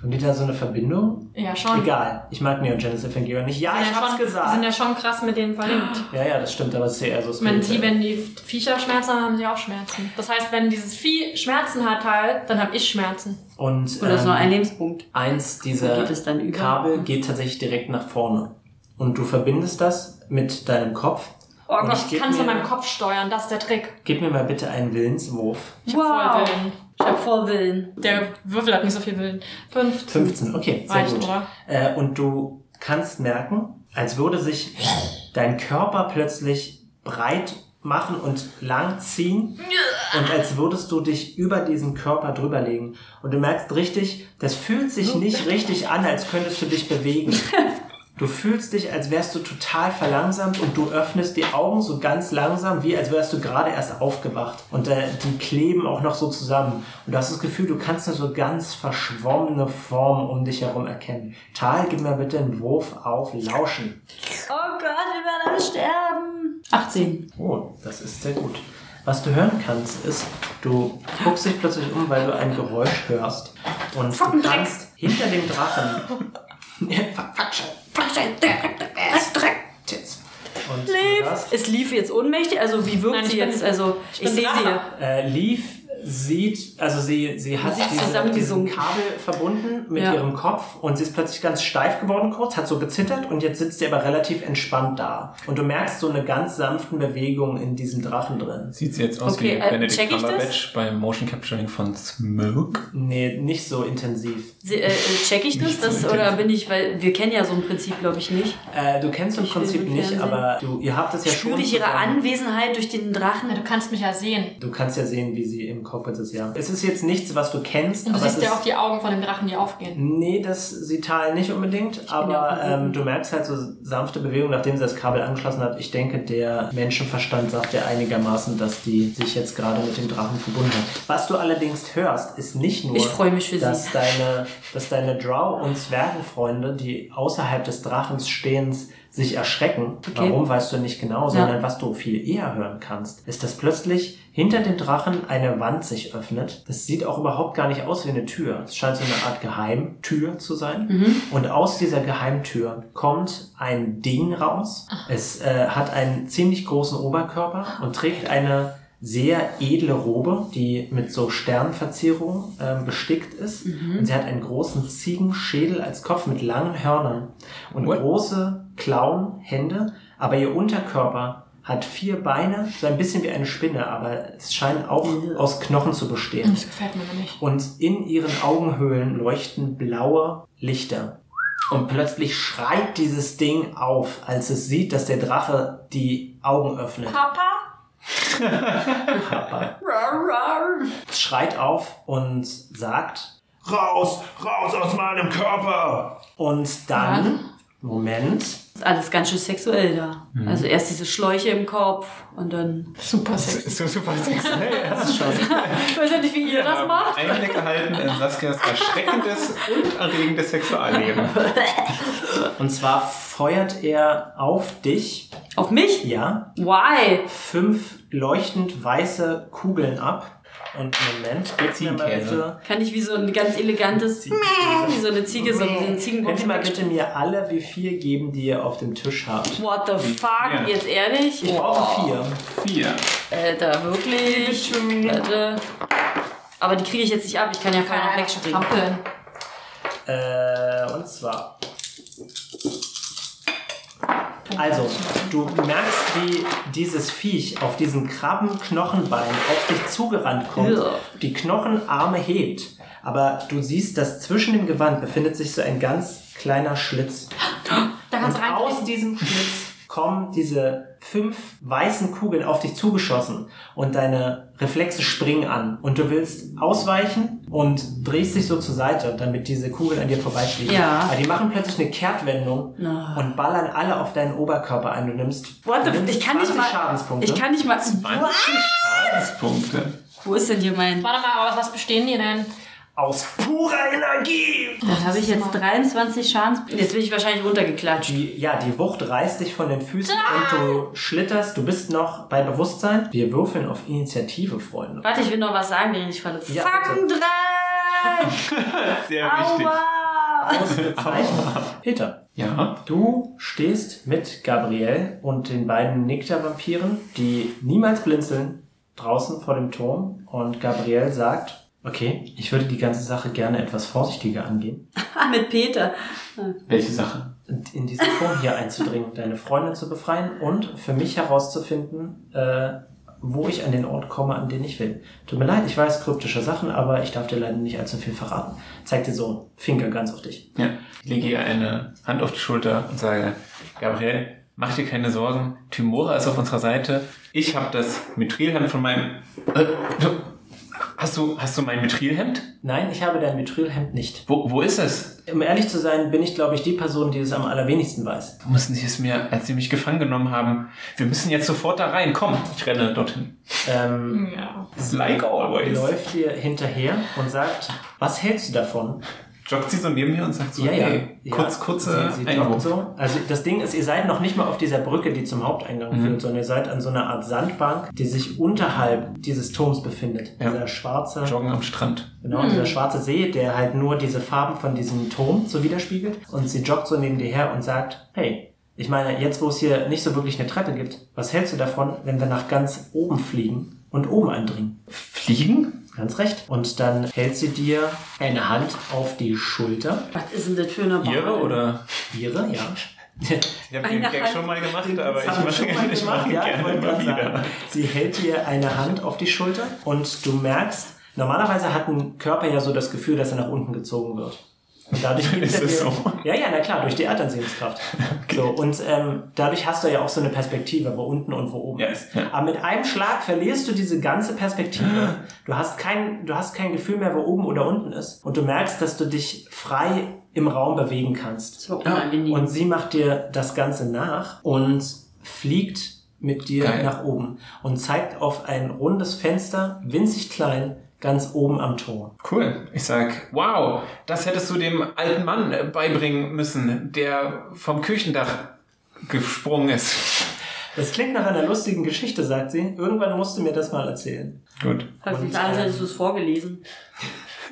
haben die da so eine Verbindung? Ja, schon. Egal, ich mag Neon Genesis Evangelion nicht. Ja, Die ich sind ja hab's schon, Die gesagt. sind ja schon krass mit denen verlinkt. Ja, ja, das stimmt, aber es ist ja eher so meine, die, wenn die Viecher Schmerzen haben, haben sie auch Schmerzen. Das heißt, wenn dieses Vieh Schmerzen hat halt, dann habe ich Schmerzen. Und Oder ist nur ein ähm, Lebenspunkt. eins dieser Geht es dann über? Kabel geht tatsächlich direkt nach vorne. Und du verbindest das mit deinem Kopf. Oh Gott, ich ich geb kann es in mir- meinem Kopf steuern, das ist der Trick. Gib mir mal bitte einen Willenswurf. Ich hab voll Willen. Ich hab voll Willen. Der Würfel hat nicht so viel Willen. 15. 15, okay, sehr Reicht, gut. oder? Äh, und du kannst merken, als würde sich dein Körper plötzlich breit machen und lang ziehen und als würdest du dich über diesen Körper drüber legen. Und du merkst richtig, das fühlt sich nicht richtig an, als könntest du dich bewegen. Du fühlst dich, als wärst du total verlangsamt und du öffnest die Augen so ganz langsam, wie als wärst du gerade erst aufgewacht. Und äh, die kleben auch noch so zusammen. Und du hast das Gefühl, du kannst nur so ganz verschwommene Formen um dich herum erkennen. Tal, gib mir bitte einen Wurf auf Lauschen. Oh Gott, wir werden alle sterben. 18. Oh, das ist sehr gut. Was du hören kannst, ist, du guckst dich plötzlich um, weil du ein Geräusch hörst. Und du kannst hinter dem Drachen. Und hörst, Ist Leaf jetzt ohnmächtig? Also wie wirkt Nein, ich sie bin- jetzt? Also ich, bin sehe sie. äh, Leaf sieht, also sie, sie hat diese, diesen. Kabel verbunden mit Ja. ihrem Kopf und sie ist plötzlich ganz steif geworden kurz, hat so gezittert und jetzt sitzt sie aber relativ entspannt da. Und du merkst so eine ganz sanften Bewegung in diesem Drachen drin. Sieht sie jetzt aus Okay, wie äh, Benedict? Cumberbatch beim Motion Capturing von Smoke? Nee, nicht so intensiv. Sie, äh, äh, check ich das, Nicht so das oder bin ich, weil wir kennen ja so ein Prinzip, glaube ich, nicht. Äh, du kennst im Ich will Prinzip nicht, Fernsehen. aber du, ihr habt es ja Spüre schon ich ihre zusammen. Anwesenheit durch den Drachen? Du kannst mich ja sehen. Du kannst ja sehen, wie sie im Ist, ja. Es ist jetzt nichts, was du kennst, Und du aber siehst ja auch die Augen von dem Drachen, die aufgehen. Nee, das sieht Tal nicht unbedingt, ja aber ähm, du merkst halt so sanfte Bewegungen, nachdem sie das Kabel angeschlossen hat. Ich denke, der Menschenverstand sagt ja einigermaßen, dass die sich jetzt gerade mit dem Drachen verbunden hat. Was du allerdings hörst, ist nicht nur, Ich freue mich für dass sie. deine, dass deine Drow- und Zwergenfreunde, die außerhalb des Drachens stehens sich erschrecken. Okay. Warum weißt du nicht genau, sondern was du viel eher hören kannst, ist, dass plötzlich hinter dem Drachen eine Wand sich öffnet. Das sieht auch überhaupt gar nicht aus wie eine Tür. Es scheint so eine Art Geheimtür zu sein. Mhm. Und aus dieser Geheimtür kommt ein Ding raus. Es äh, hat einen ziemlich großen Oberkörper und trägt eine sehr edle Robe, die mit so Sternverzierungen ähm, bestickt ist. Mhm. Und sie hat einen großen Ziegenschädel als Kopf mit langen Hörnern und What? große Klauen, Hände. Aber ihr Unterkörper hat vier Beine, so ein bisschen wie eine Spinne, aber es scheint auch Ja. aus Knochen zu bestehen. Das gefällt mir nicht. Und in ihren Augenhöhlen leuchten blaue Lichter. Und plötzlich schreit dieses Ding auf, als es sieht, dass der Drache die Augen öffnet. Papa? Schreit auf und sagt, Raus, raus aus meinem Körper! Und dann, Moment, Ist alles ganz schön sexuell da. Also erst diese Schläuche im Kopf und dann. Super sexy. Ist so super sexuell. Das ist schon. Ich weiß ja nicht, wie ihr das macht. Einblick erhalten in Saskias erschreckendes und erregendes Sexualleben. und zwar feuert er auf dich, Auf mich? ja, Why? fünf leuchtend weiße Kugeln ab. Und Moment, gib mir mal Ziegenkäse. bitte. Kann ich wie so ein ganz elegantes, wie so eine Ziege, so einen Könnt Ziegenbock ihr mal bitte mir alle wie viel geben, die ihr auf dem Tisch habt? What the fuck? Ja. Jetzt ehrlich? Ich brauche vier. Vier. Alter, wirklich? Alter. Aber die kriege ich jetzt nicht ab. Ich kann ja keiner wegspringen. Äh, und zwar. Also, du merkst, wie dieses Viech auf diesen Krabbenknochenbein auf dich zugerannt kommt, Ja. die Knochenarme hebt. Aber du siehst, dass zwischen dem Gewand befindet sich so ein ganz kleiner Schlitz. Da kannst Und du aus diesem Schlitz kommen diese fünf weißen Kugeln auf dich zugeschossen und deine Reflexe springen an. Und du willst ausweichen und drehst dich so zur Seite, damit diese Kugeln an dir vorbeifliegen. Ja. Aber die machen plötzlich eine Kehrtwendung Na. und ballern alle auf deinen Oberkörper ein. Du nimmst, What du the nimmst Ich kann nicht 20 mal. Schadenspunkte. Ich kann nicht mal. 20 Schadenspunkte. Wo ist denn hier mein. Warte mal, aber was bestehen die denn? Aus purer Energie. Da habe ich jetzt 23 Schadens. Jetzt bin ich wahrscheinlich runtergeklatscht. Die, ja, die Wucht reißt dich von den Füßen und du schlitterst. Du bist noch bei Bewusstsein. Wir würfeln auf Initiative, Freunde. Warte, ich will noch was sagen, während ich falle. Ja, Dreck! Sehr wichtig. Aua! Ausgezeichnet. Peter, Ja. du stehst mit Gabrielle und den beiden Nektar-Vampiren, die niemals blinzeln, draußen vor dem Turm. Und Gabrielle sagt, okay, ich würde die ganze Sache gerne etwas vorsichtiger angehen. Mit Peter. Welche Sache? In diesen Turm hier einzudringen, deine Freundin zu befreien und für mich herauszufinden, äh, wo ich an den Ort komme, an den ich will. Tut mir leid, ich weiß kryptische Sachen, aber ich darf dir leider nicht allzu viel verraten. Zeig dir so einen Finger ganz auf dich. Ja. Ich lege ihr eine Hand auf die Schulter und sage, Gabriel, mach dir keine Sorgen. Timora ist auf unserer Seite. Ich habe das Mithrilhemd von meinem... Du, hast, du, hast du mein Mithrilhemd? Nein, ich habe dein Mithrilhemd nicht. Wo, wo ist es? Um ehrlich zu sein, bin ich, glaube ich, die Person, die es am allerwenigsten weiß. Da mussten sie es mir, als sie mich gefangen genommen haben. Wir müssen jetzt sofort da rein. Komm, ich renne dorthin. Ähm, Ja. Like always. läuft dir hinterher und sagt, was hältst du davon? Joggt sie so neben mir und sagt so, Ja, ja. hey, ja. kurz, kurzer sie, sie so. Also das Ding ist, ihr seid noch nicht mal auf dieser Brücke, die zum Haupteingang Mhm. führt, sondern ihr seid an so einer Art Sandbank, die sich unterhalb dieses Turms befindet. Ja. Dieser schwarze, Joggen am Strand. genau, dieser schwarze See, der halt nur diese Farben von diesem Turm so widerspiegelt. Und sie joggt so neben dir her und sagt, hey, ich meine, jetzt wo es hier nicht so wirklich eine Treppe gibt, was hältst du davon, wenn wir nach ganz oben fliegen und oben eindringen? Fliegen? Ganz recht. Und dann hält sie dir eine Hand auf die Schulter. Was ist denn das für eine Ihre Wahl? oder? Ihre, ja. Ich habe den Gag Hand. schon mal gemacht, aber ich mache schon mal ich gemacht, mache ja, ich gerne gerade wieder. sagen. Sie hält dir eine Hand auf die Schulter und du merkst, normalerweise hat ein Körper ja so das Gefühl, dass er nach unten gezogen wird. Und dadurch gibt dir, so? Ja, ja, na klar, durch die Erdanziehungskraft. So, und ähm, dadurch hast du ja auch so eine Perspektive, wo unten und wo oben Ja, ist. ja. Aber mit einem Schlag verlierst du diese ganze Perspektive. Du hast kein, du hast kein Gefühl mehr, wo oben oder unten ist. Und du merkst, dass du dich frei im Raum bewegen kannst. So unangenehm. Und sie macht dir das Ganze nach und fliegt mit dir Geil. nach oben und zeigt auf ein rundes Fenster, winzig klein, ganz oben am Turm. Cool. Ich sag, wow, das hättest du dem alten Mann äh, beibringen müssen, der vom Küchendach gesprungen ist. Das klingt nach einer lustigen Geschichte, sagt sie. Irgendwann musst du mir das mal erzählen. Gut. Hast du Und, als ähm, hättest du es vorgelesen.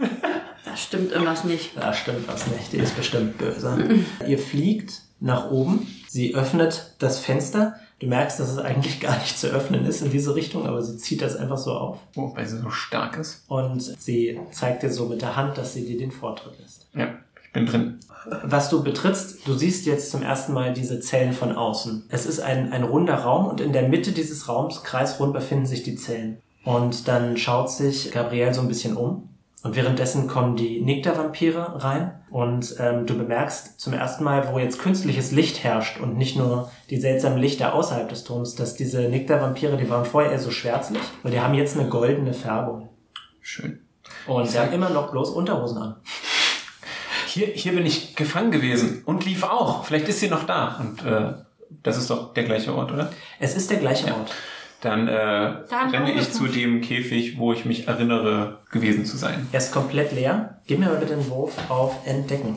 da stimmt irgendwas nicht. Da stimmt was nicht, die ist bestimmt böse. Ihr fliegt nach oben, sie öffnet das Fenster. Du merkst, dass es eigentlich gar nicht zu öffnen ist in diese Richtung, aber sie zieht das einfach so auf. Oh, weil sie so stark ist. Und sie zeigt dir so mit der Hand, dass sie dir den Vortritt lässt. Ja, ich bin drin. Was du betrittst, du siehst jetzt zum ersten Mal diese Zellen von außen. Es ist ein, ein runder Raum und in der Mitte dieses Raums, kreisrund, befinden sich die Zellen. Und dann schaut sich Gabriel so ein bisschen um. Und währenddessen kommen die Nektar-Vampire rein und ähm, du bemerkst zum ersten Mal, wo jetzt künstliches Licht herrscht und nicht nur die seltsamen Lichter außerhalb des Turms, dass diese Nektar-Vampire, die waren vorher eher so schwärzlich und die haben jetzt eine goldene Färbung. Schön. Und der hat immer noch bloß Unterhosen an. Hier, hier bin ich gefangen gewesen und lief auch. Vielleicht ist sie noch da. Und äh, das ist doch der gleiche Ort, oder? Es ist der gleiche Ort. Dann, äh, Dann renne ich zu dem Käfig, wo ich mich erinnere, gewesen zu sein. Er ist komplett leer. Gib mir mal bitte einen Wurf auf Entdecken.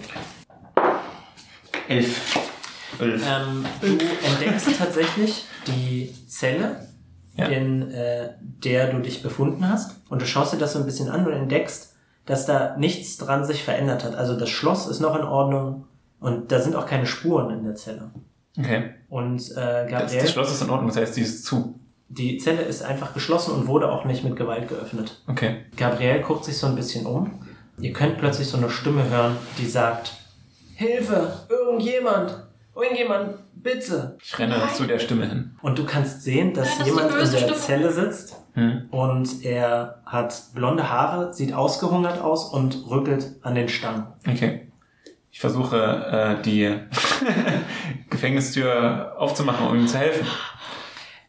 Elf. Elf. Ähm, du entdeckst tatsächlich die Zelle, Ja. in äh, der du dich befunden hast. Und du schaust dir das so ein bisschen an und entdeckst, dass da nichts dran sich verändert hat. Also das Schloss ist noch in Ordnung und da sind auch keine Spuren in der Zelle. Okay. Und äh, Das, Gabriel, das Schloss ist in Ordnung, das heißt, sie ist zu. Die Zelle ist einfach geschlossen und wurde auch nicht mit Gewalt geöffnet. Okay. Gabriel guckt sich so ein bisschen um. Ihr könnt plötzlich so eine Stimme hören, die sagt, Hilfe, irgendjemand, irgendjemand, bitte. Ich renne zu der Stimme hin. Und du kannst sehen, dass Nein, das jemand in der Stimme. Zelle sitzt Hm. und er hat blonde Haare, sieht ausgehungert aus und rüttelt an den Stangen. Okay. Ich versuche, äh, die Gefängnistür aufzumachen, um ihm zu helfen.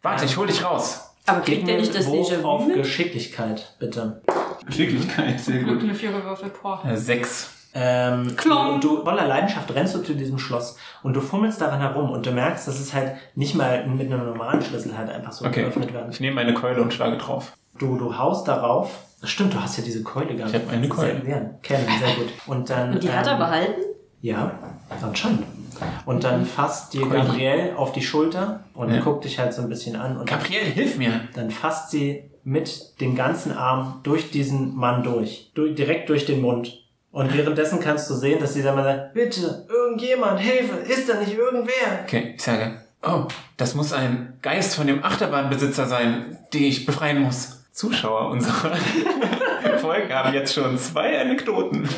Warte, ich hol dich raus. Aber kriegt mir er nicht das Wurf auf mit? Geschicklichkeit, bitte. Geschicklichkeit, sehr Glück gut. eine vier gewürfelt. Boah. Äh, sechs. Ähm, Klong. du, du voller Leidenschaft rennst du zu diesem Schloss und du fummelst daran herum und du merkst, dass es halt nicht mal mit einem normalen Schlüssel halt einfach so Okay. geöffnet werden. Ich nehme meine Keule und schlage drauf. Du, du haust darauf. Das stimmt, du hast ja diese Keule gehabt. Ich hab eine Keule. Sehr, sehr, sehr gut. Und dann. Und die hat er ähm, behalten? Ja, anscheinend. Und dann fasst dir. Gabrielle auf die Schulter und Ja. guckt dich halt so ein bisschen an. Und Gabriel, hilf mir. dann fasst sie mit dem ganzen Arm durch diesen Mann durch. durch direkt durch den Mund. Und währenddessen kannst du sehen, dass sie dann mal sagt, bitte, irgendjemand, Hilfe, ist da nicht irgendwer? Okay, ich sage, oh, das muss ein Geist von dem Achterbahnbesitzer sein, den ich befreien muss. Zuschauer unserer Folge haben jetzt schon zwei Anekdoten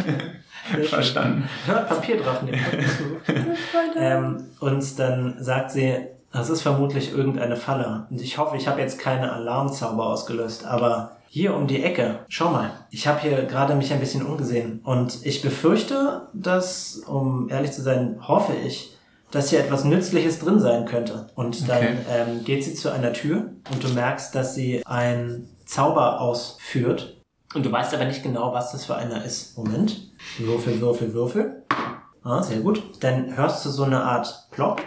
verstanden. Hört Papierdrachen ähm, Und dann sagt sie, das ist vermutlich irgendeine Falle. Und ich hoffe, ich habe jetzt keine Alarmzauber ausgelöst, aber hier um die Ecke, schau mal, ich habe hier gerade mich ein bisschen umgesehen und ich befürchte, dass, um ehrlich zu sein, hoffe ich, dass hier etwas Nützliches drin sein könnte. Und dann Okay. ähm, geht sie zu einer Tür und du merkst, dass sie einen Zauber ausführt. Und du weißt aber nicht genau, was das für einer ist. Moment. Würfel, Würfel, Würfel. Ah, sehr gut. Dann hörst du so eine Art Plopp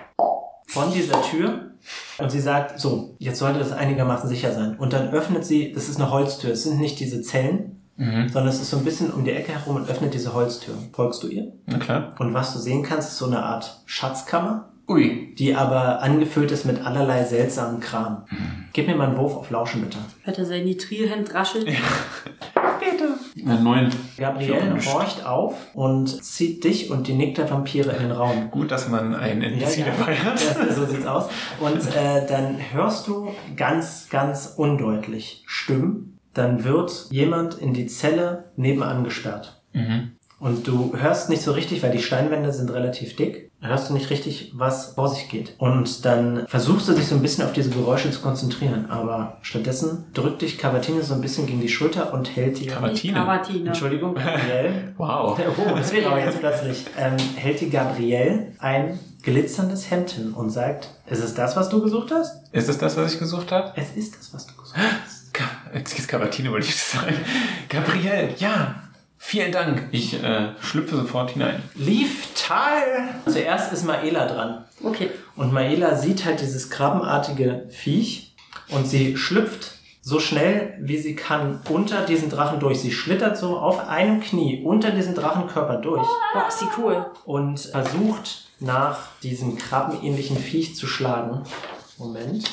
von dieser Tür und sie sagt, so, jetzt sollte das einigermaßen sicher sein. Und dann öffnet sie, das ist eine Holztür, es sind nicht diese Zellen, Mhm. sondern es ist so ein bisschen um die Ecke herum und öffnet diese Holztür. Folgst du ihr? Na klar. Und was du sehen kannst, ist so eine Art Schatzkammer, Ui. die aber angefüllt ist mit allerlei seltsamen Kram. Gib mir mal einen Wurf auf Lauschen, bitte. Hat er sein Nitrilhemd raschelt? Bitte. Na, neun. Gabrielle Ja, horcht auf und zieht dich und die Nick der Vampire in den Raum. Gut, dass man einen NPC Ja, ja. dabei hat. Ja, so sieht's aus. Und äh, dann hörst du ganz, ganz undeutlich Stimmen. Dann wird jemand in die Zelle nebenan gesperrt. Mhm. Und du hörst nicht so richtig, weil die Steinwände sind relativ dick, hörst du nicht richtig, was vor sich geht. Und dann versuchst du dich so ein bisschen auf diese Geräusche zu konzentrieren, aber stattdessen drückt dich Cavatine so ein bisschen gegen die Schulter und hält dir... Cavatine. Cavatine. Entschuldigung, Gabrielle. Wow. Oh, das wäre aber jetzt plötzlich. Ähm, hält die Gabrielle ein glitzerndes Hemd hin und sagt, ist es das, was du gesucht hast? Ist es das, was ich gesucht habe? Es ist das, was du gesucht hast. Jetzt Kavatine wollte ich sagen. Gabriel, ja. Vielen Dank. Ich äh, schlüpfe sofort hinein. Leaf Tal! Zuerst ist Maela dran. Okay. Und Maela sieht halt dieses krabbenartige Viech und sie schlüpft so schnell wie sie kann unter diesen Drachen durch. Sie schlittert so auf einem Knie unter diesen Drachenkörper durch Boah, ist sie cool. und versucht nach diesem krabbenähnlichen Viech zu schlagen. Moment.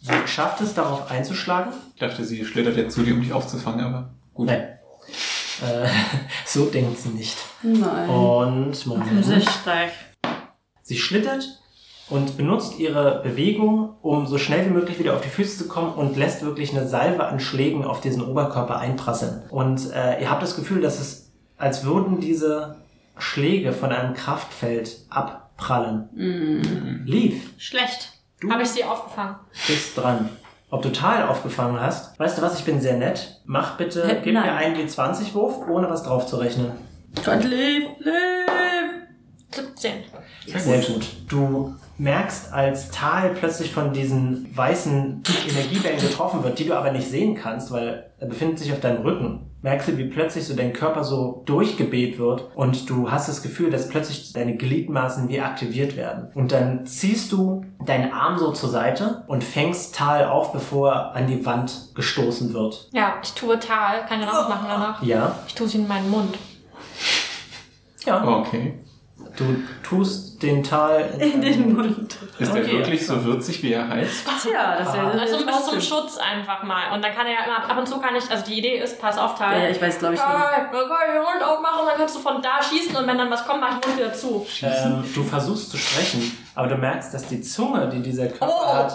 Sie schafft es, darauf einzuschlagen. Ich dachte, sie schlittert jetzt zu dir, um dich aufzufangen, aber gut. Nein. Äh, so denkt sie nicht. Nein. Und Moment. Sie schlittert und benutzt ihre Bewegung, um so schnell wie möglich wieder auf die Füße zu kommen und lässt wirklich eine Salve an Schlägen auf diesen Oberkörper einprasseln. Und äh, ihr habt das Gefühl, dass es, als würden diese Schläge von einem Kraftfeld abprallen. Mm. Leaf, Schlecht. Du- Habe ich sie aufgefangen. bist dran. Ob du Tal aufgefangen hast? Weißt du was, ich bin sehr nett. Mach bitte, Äh, gib nein. mir einen D20-Wurf, ohne was drauf zu rechnen. Gott, lieb, lieb. 17. Sehr gut. Du merkst, als Tal plötzlich von diesen weißen Energiewellen getroffen wird, die du aber nicht sehen kannst, weil er befindet sich auf deinem Rücken. Merkst du, wie plötzlich so dein Körper so durchgebeet wird und du hast das Gefühl, dass plötzlich deine Gliedmaßen wie aktiviert werden. Und dann ziehst du deinen Arm so zur Seite und fängst Tal auf, bevor er an die Wand gestoßen wird. Ja, ich tue Tal. Noch was machen danach? Ja? Ich tue sie in meinen Mund. Ja. Okay. Du tust den Tal In den Mund. Ist Okay. der wirklich so würzig, wie er heißt? Tja, das wäre Ah. Also ein bisschen zum trotzdem. Schutz einfach mal. Und dann kann er ja immer, ab und zu kann ich, also die Idee ist, pass auf, Tal. Ja, ich weiß, glaube ich, Ja, kann ich den Mund aufmachen und dann kannst du von da schießen und wenn dann was kommt, mach ich den Mund wieder zu. Ähm, du versuchst zu sprechen, aber du merkst, dass die Zunge, die dieser Körper Oh. hat,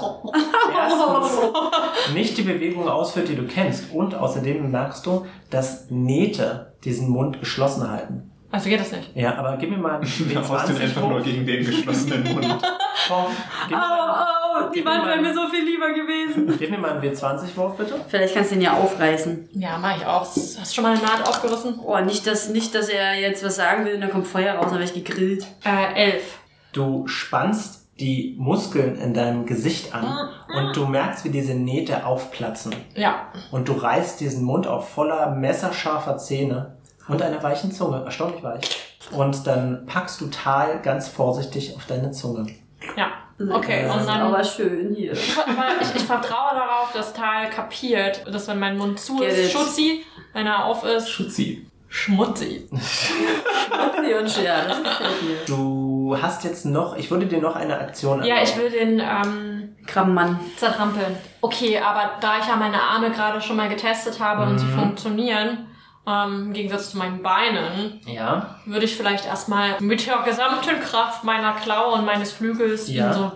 erstens nicht die Bewegung ausführt, die du kennst. Und außerdem merkst du, dass Nähte diesen Mund geschlossen halten. Also geht das nicht. Ja, aber gib mir mal einen Da haust du ihn einfach nur W20 gegen den geschlossenen Mund. Komm, Oh, oh, die Wand wäre mir so viel lieber gewesen. gib mir mal einen W20-Wurf, bitte. Vielleicht kannst du ihn ja aufreißen. Ja, mach ich auch. Hast du schon mal eine Naht aufgerissen? Oh, nicht dass, nicht, dass er jetzt was sagen will und dann kommt Feuer raus, dann werde ich gegrillt. Äh, elf. Du spannst die Muskeln in deinem Gesicht an und du merkst, wie diese Nähte aufplatzen. Ja. Und du reißt diesen Mund auf voller messerscharfer Zähne und einer weichen Zunge, erstaunlich weich. Und dann packst du Tal ganz vorsichtig auf deine Zunge. Ja. Okay, das und ist dann. aber schön hier. Ich, ich vertraue darauf, dass Tal kapiert, dass wenn mein Mund zu Get ist, it. Schutzi, wenn er auf ist, Schutzi. Schmutzi. Schmutzi und schwer, das gefällt mir. Du hast jetzt noch, ich würde dir noch eine Aktion Ja, ich will den ähm, Krabbenmann. zertrampeln. Okay, aber da ich ja meine Arme gerade schon mal getestet habe und sie Mhm. funktionieren, ähm, im Gegensatz zu meinen Beinen, Ja, würde ich vielleicht erstmal mit der gesamten Kraft meiner Klaue und meines Flügels Ja. ihn so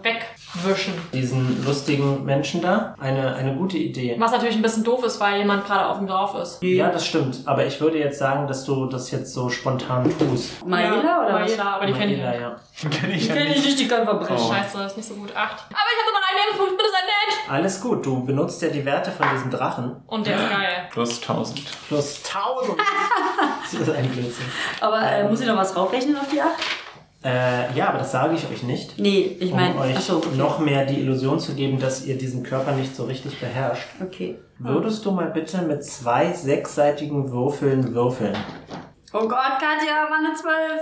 wegwischen. diesen lustigen Menschen da. Eine, eine gute Idee. Was natürlich ein bisschen doof ist, weil jemand gerade auf ihm drauf ist. Ja, das stimmt. Aber ich würde jetzt sagen, dass du das jetzt so spontan tust. Maela ja, oder was? Maela, aber die kenne ich nicht. ja. Kenn ich ja Kenn ich nicht. die kann verbrechen. Oh. Scheiße, das ist nicht so gut. Acht. Aber ich habe noch einen Lebenspunkt, bitte sei nett. Alles gut. Du benutzt ja die Werte von diesem Drachen. Und der ist geil. Plus 1000. Plus 1000. das ist ein Blödsinn. Aber äh, muss ich noch was draufrechnen auf die 8? Äh, ja, aber das sage ich euch nicht. Nee, ich Um meine, euch achso, okay. noch mehr die Illusion zu geben, dass ihr diesen Körper nicht so richtig beherrscht. Okay. Würdest du mal bitte mit zwei sechsseitigen Würfeln würfeln? Oh Gott, Katja, war eine 12.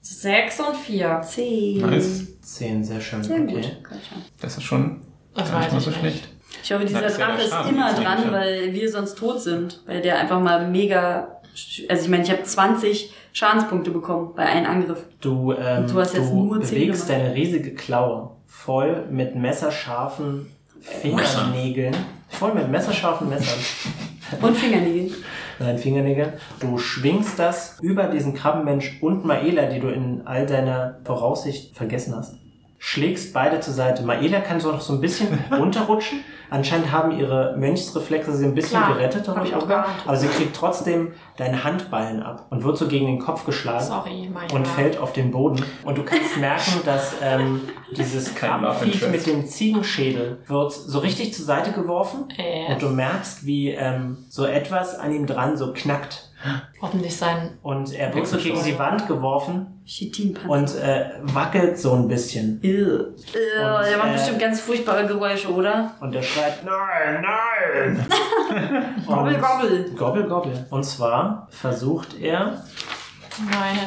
Sechs und vier. 10. Nice. Zehn, sehr schön. Sehr gut. okay. Katja. Das ist schon Das gar nicht weiß mal ich so nicht. schlecht. Ich hoffe, dieser Das ist ja Drache ist immer dran, weil wir sonst tot sind. Weil der einfach mal mega. Also ich meine, ich habe 20 Schadenspunkte bekommen bei einem Angriff. Du, ähm, Du hast jetzt nur zehn bewegst gemacht. deine riesige Klaue voll mit messerscharfen Fingernägeln. Voll mit messerscharfen Messern. Und Fingernägel. Nein, Fingernägel. Du schwingst das über diesen Krabbenmensch und Maela, die du in all deiner Voraussicht vergessen hast. Schlägst beide zur Seite. Maela kann so noch so ein bisschen runterrutschen. Anscheinend haben ihre Mönchsreflexe sie ein bisschen Klar, gerettet hab ich auch geahnt. Aber sie kriegt trotzdem deine Handballen ab und wird so gegen den Kopf geschlagen Sorry, und fällt auf den Boden. Und du kannst merken, dass ähm, dieses Krabbenviech mit dem Ziegenschädel wird so richtig zur Seite geworfen. Äh, Und du merkst, wie ähm, so etwas an ihm dran so knackt. Hoffentlich sein. Und er wird so gegen die Wand geworfen und äh, wackelt so ein bisschen. Ew. Ew, der macht äh, bestimmt ganz furchtbare Geräusche, oder? Und er schreit, nein, nein! Gobbel, Und- gobbel. Gobbel, gobbel. Und zwar versucht er... Meine.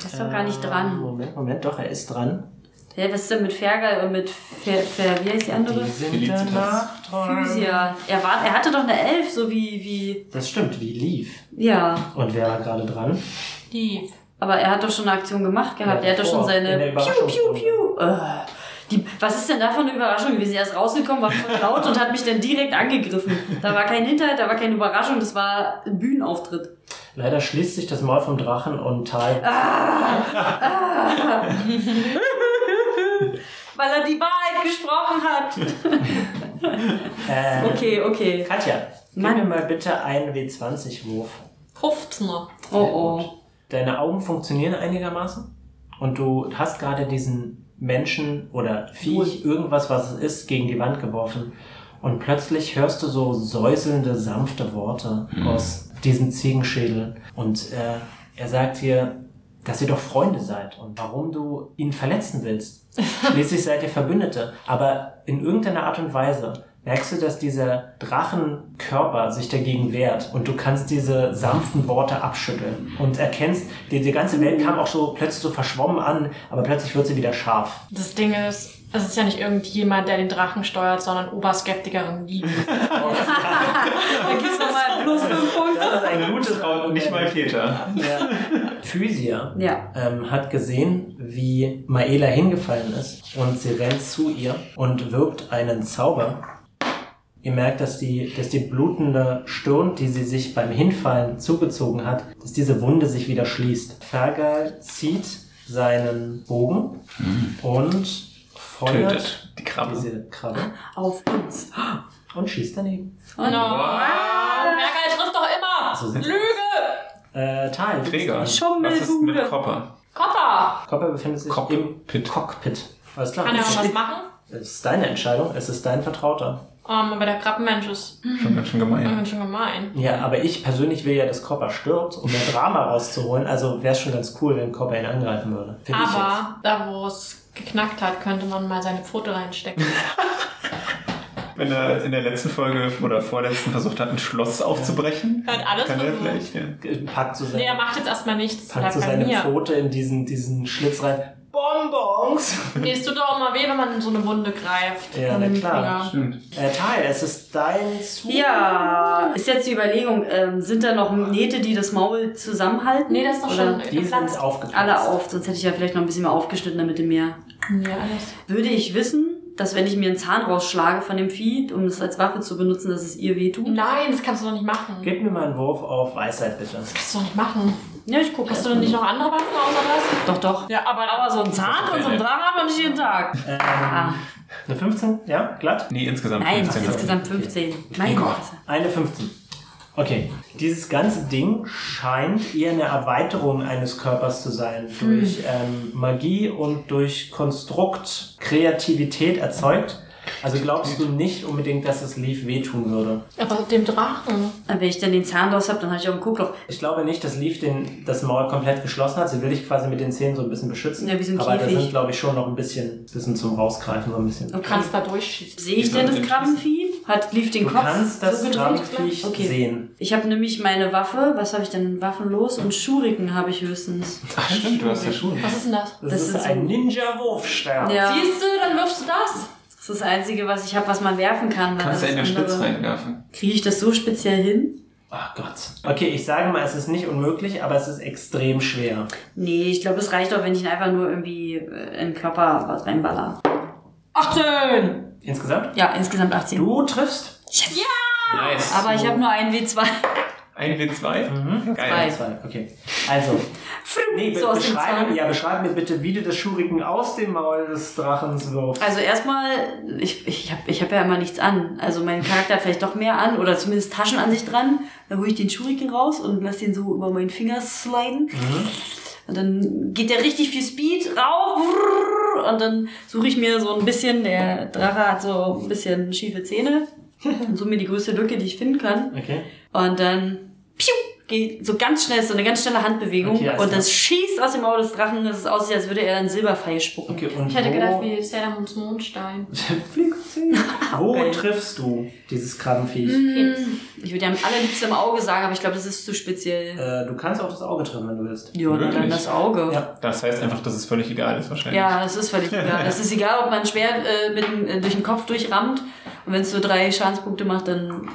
Der ist doch gar nicht dran. Moment, Moment, doch, er ist dran. Hä, was ist denn mit Fergal und mit Fer, Fer wie heißt die andere? Die sind danach. Physia. Er, war, er hatte doch eine Elf, so wie, wie. Das stimmt, wie lief. Ja. Und wer war gerade dran? Eve. Aber er hat doch schon eine Aktion gemacht gehabt. Ja, er hat doch schon seine. Piu, piu, piu. Äh, die, was ist denn da für eine Überraschung gewesen? Er ist rausgekommen, war voll laut und hat mich dann direkt angegriffen. Da war kein Hinterhalt, da war keine Überraschung, das war ein Bühnenauftritt. Leider schließt sich das Maul vom Drachen und Tal. Weil er die Wahrheit gesprochen hat. Äh, Okay, okay. Katja, gib Mann. mir mal bitte einen W20-Wurf. 15. Oh oh. Deine Augen funktionieren einigermaßen und du hast gerade diesen Menschen oder Viech, irgendwas, was es ist, gegen die Wand geworfen. Und plötzlich hörst du so säuselnde, sanfte Worte aus diesem Ziegenschädel. Und äh, er sagt dir, dass ihr doch Freunde seid und warum du ihn verletzen willst. Schließlich seid ihr Verbündete. Aber in irgendeiner Art und Weise merkst du, dass dieser Drachenkörper sich dagegen wehrt und du kannst diese sanften Worte abschütteln und erkennst, die, die ganze Welt kam auch so plötzlich so verschwommen an, aber plötzlich wird sie wieder scharf. Das Ding ist, es ist ja nicht irgendjemand, der den Drachen steuert, sondern Oberskeptikerin Lee. Da gibt's nochmal plus fünf Punkte. Das ist ein gutes Und nicht mal Peter. Ja. Physia Ja. ähm, hat gesehen, wie Maela hingefallen ist und sie rennt zu ihr und wirkt einen Zauber. Ihr merkt, dass die, dass die blutende Stirn, die sie sich beim Hinfallen zugezogen hat, dass diese Wunde sich wieder schließt. Fergal zieht seinen Bogen und feuert Tötet die Krabbe. diese Krabbe Auf uns. und schießt daneben. Oh No. Merkel trifft doch immer! So sind- Lüge! Äh, Tal, du bist Träger. Was ist mit Copper? Kopper! Copper befindet sich Cockpit. im Cockpit. Alles klar. Kann er auch was machen? Es ist deine Entscheidung, es ist dein Vertrauter. Um, aber der Krabbenmensch ist Schon ganz schön gemein. ganz schön gemein. Ja, aber ich persönlich will ja, dass Copper stirbt, um mehr Drama rauszuholen. Also wäre es schon ganz cool, wenn Copper ihn angreifen würde. Aber da, wo es geknackt hat, könnte man mal seine Pfote reinstecken. Wenn er in der letzten Folge oder vorletzten versucht hat, ein Schloss aufzubrechen, Hat alles kann er vielleicht, ja. Packt so, sein, Nee, er macht jetzt erstmal nichts. packt so seine mir. Pfote in diesen, diesen Schlitz rein. Bonbons! Nee, es tut doch immer weh, wenn man in so eine Wunde greift. Ja, na klar. Finger. Stimmt. Äh, Teil, es ist dein Zug. Ja, ist jetzt die Überlegung, ähm, sind da noch Nähte, die das Maul zusammenhalten? Nee, das ist doch Oder schon Die sind geplatzt. aufgeplatzt. alle auf, sonst hätte ich ja vielleicht noch ein bisschen mehr aufgeschnitten, damit ihr mehr. Ja, alles. Würde ich wissen, dass wenn ich mir einen Zahn rausschlage von dem Vieh, um es als Waffe zu benutzen, dass es ihr wehtut? Nein, das kannst du doch nicht machen. Gib mir mal einen Wurf auf Weisheit, bitte. Das kannst du doch nicht machen. Ja, ich gucke. Hast du denn nicht noch andere Waffen außer das? Doch, doch. Ja, aber, Aber so ein Zahn von so einem Drachen hat man nicht jeden Tag. Ähm, Ah, Eine 15? Ja, glatt? Nee, insgesamt nein, 15. insgesamt 15. Meine Fresse. Eine 15. Okay. Dieses ganze Ding scheint eher eine Erweiterung eines Körpers zu sein. Durch ähm, Magie und durch Konstrukt, Kreativität erzeugt. Also glaubst du nicht unbedingt, dass es Leaf wehtun würde? aber dem Drachen. Wenn ich dann den Zahn raus habe, dann habe ich auch ein Guckloch. Ich glaube nicht, dass Leaf den, das Maul komplett geschlossen hat. Sie will dich quasi mit den Zähnen so ein bisschen beschützen. Ja, wie so ein Aber da sind, glaube ich, schon noch ein bisschen, bisschen zum Rausgreifen. So ein bisschen. Du kannst da durchschießen. Sehe ich denn das Krabbenvieh? Hat lief den Du Kopf kannst das so gedreht? Krabbenviech Okay. sehen. Ich habe nämlich meine Waffe, was habe ich denn? Waffenlos und Schuriken habe ich höchstens. Ach, stimmt, du hast ja Schuhe. Was ist denn das? Das, Das ist ist so- ein Ninja-Wurfstern. Ja. Siehst du, dann wirfst du das. Das ist das Einzige, was ich habe, was man werfen kann. weil Kannst du in Schlitz andere- reinwerfen. Kriege ich das so speziell hin? Ach Gott. Okay, ich sage mal, es ist nicht unmöglich, aber es ist extrem schwer. Nee, ich glaube, es reicht auch, wenn ich ihn einfach nur irgendwie äh, in den Körper was reinballer. 18! Insgesamt? Ja, insgesamt 18. Du triffst? Nice. Aber ich habe nur einen W2. Ein W2? Mhm. Geil. Zwei, okay. Also, nee, so aus beschreibe, ja, beschreib mir bitte, wie du das Schuriken aus dem Maul des Drachens wirfst. Also erstmal, ich, ich habe ich hab ja immer nichts an. Also mein Charakter hat vielleicht doch mehr an oder zumindest Taschen an sich dran. Dann hole ich den Schuriken raus und lasse den so über meinen Finger sliden. Und dann geht der richtig viel Speed rauf. Und dann suche ich mir so ein bisschen, der Drache hat so ein bisschen schiefe Zähne. Und suche mir die größte Lücke, die ich finden kann. Okay. Und dann piu, geht so ganz schnell, so eine ganz schnelle Handbewegung. Okay, und das schießt aus dem Auge des Drachen, dass es aussieht, als würde er einen Silberpfeil spucken. okay und Ich hätte gedacht, wie Sailor Moons Mondstein. wo Geil. triffst du dieses Krabbenviech? Ich würde ja am allerliebsten im Auge sagen, aber ich glaube, das ist zu speziell. Äh, du kannst auch das Auge treffen, wenn du willst. Ja, dann wirklich? das Auge. Ja. Das heißt einfach, dass es völlig egal ist wahrscheinlich. Ja, es ist völlig egal. Es ist egal, ob man ein Schwert äh, mit, äh, durch den Kopf durchrammt. Und wenn es so drei Schadenspunkte macht, dann.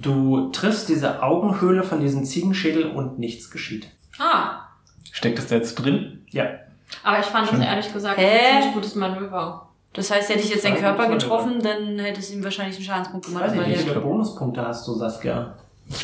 Du triffst diese Augenhöhle von diesem Ziegenschädel und nichts geschieht. Ah, Steckt das da jetzt drin? Ja. aber ich fand das ehrlich gesagt Hä? ein ziemlich gutes Manöver. Das heißt, hätte ich jetzt den Körper getroffen, dann hätte es ihm wahrscheinlich einen Schadenspunkt Ich gemacht. weiß nicht, Weil wie viele Bonuspunkte hast du, Saskia?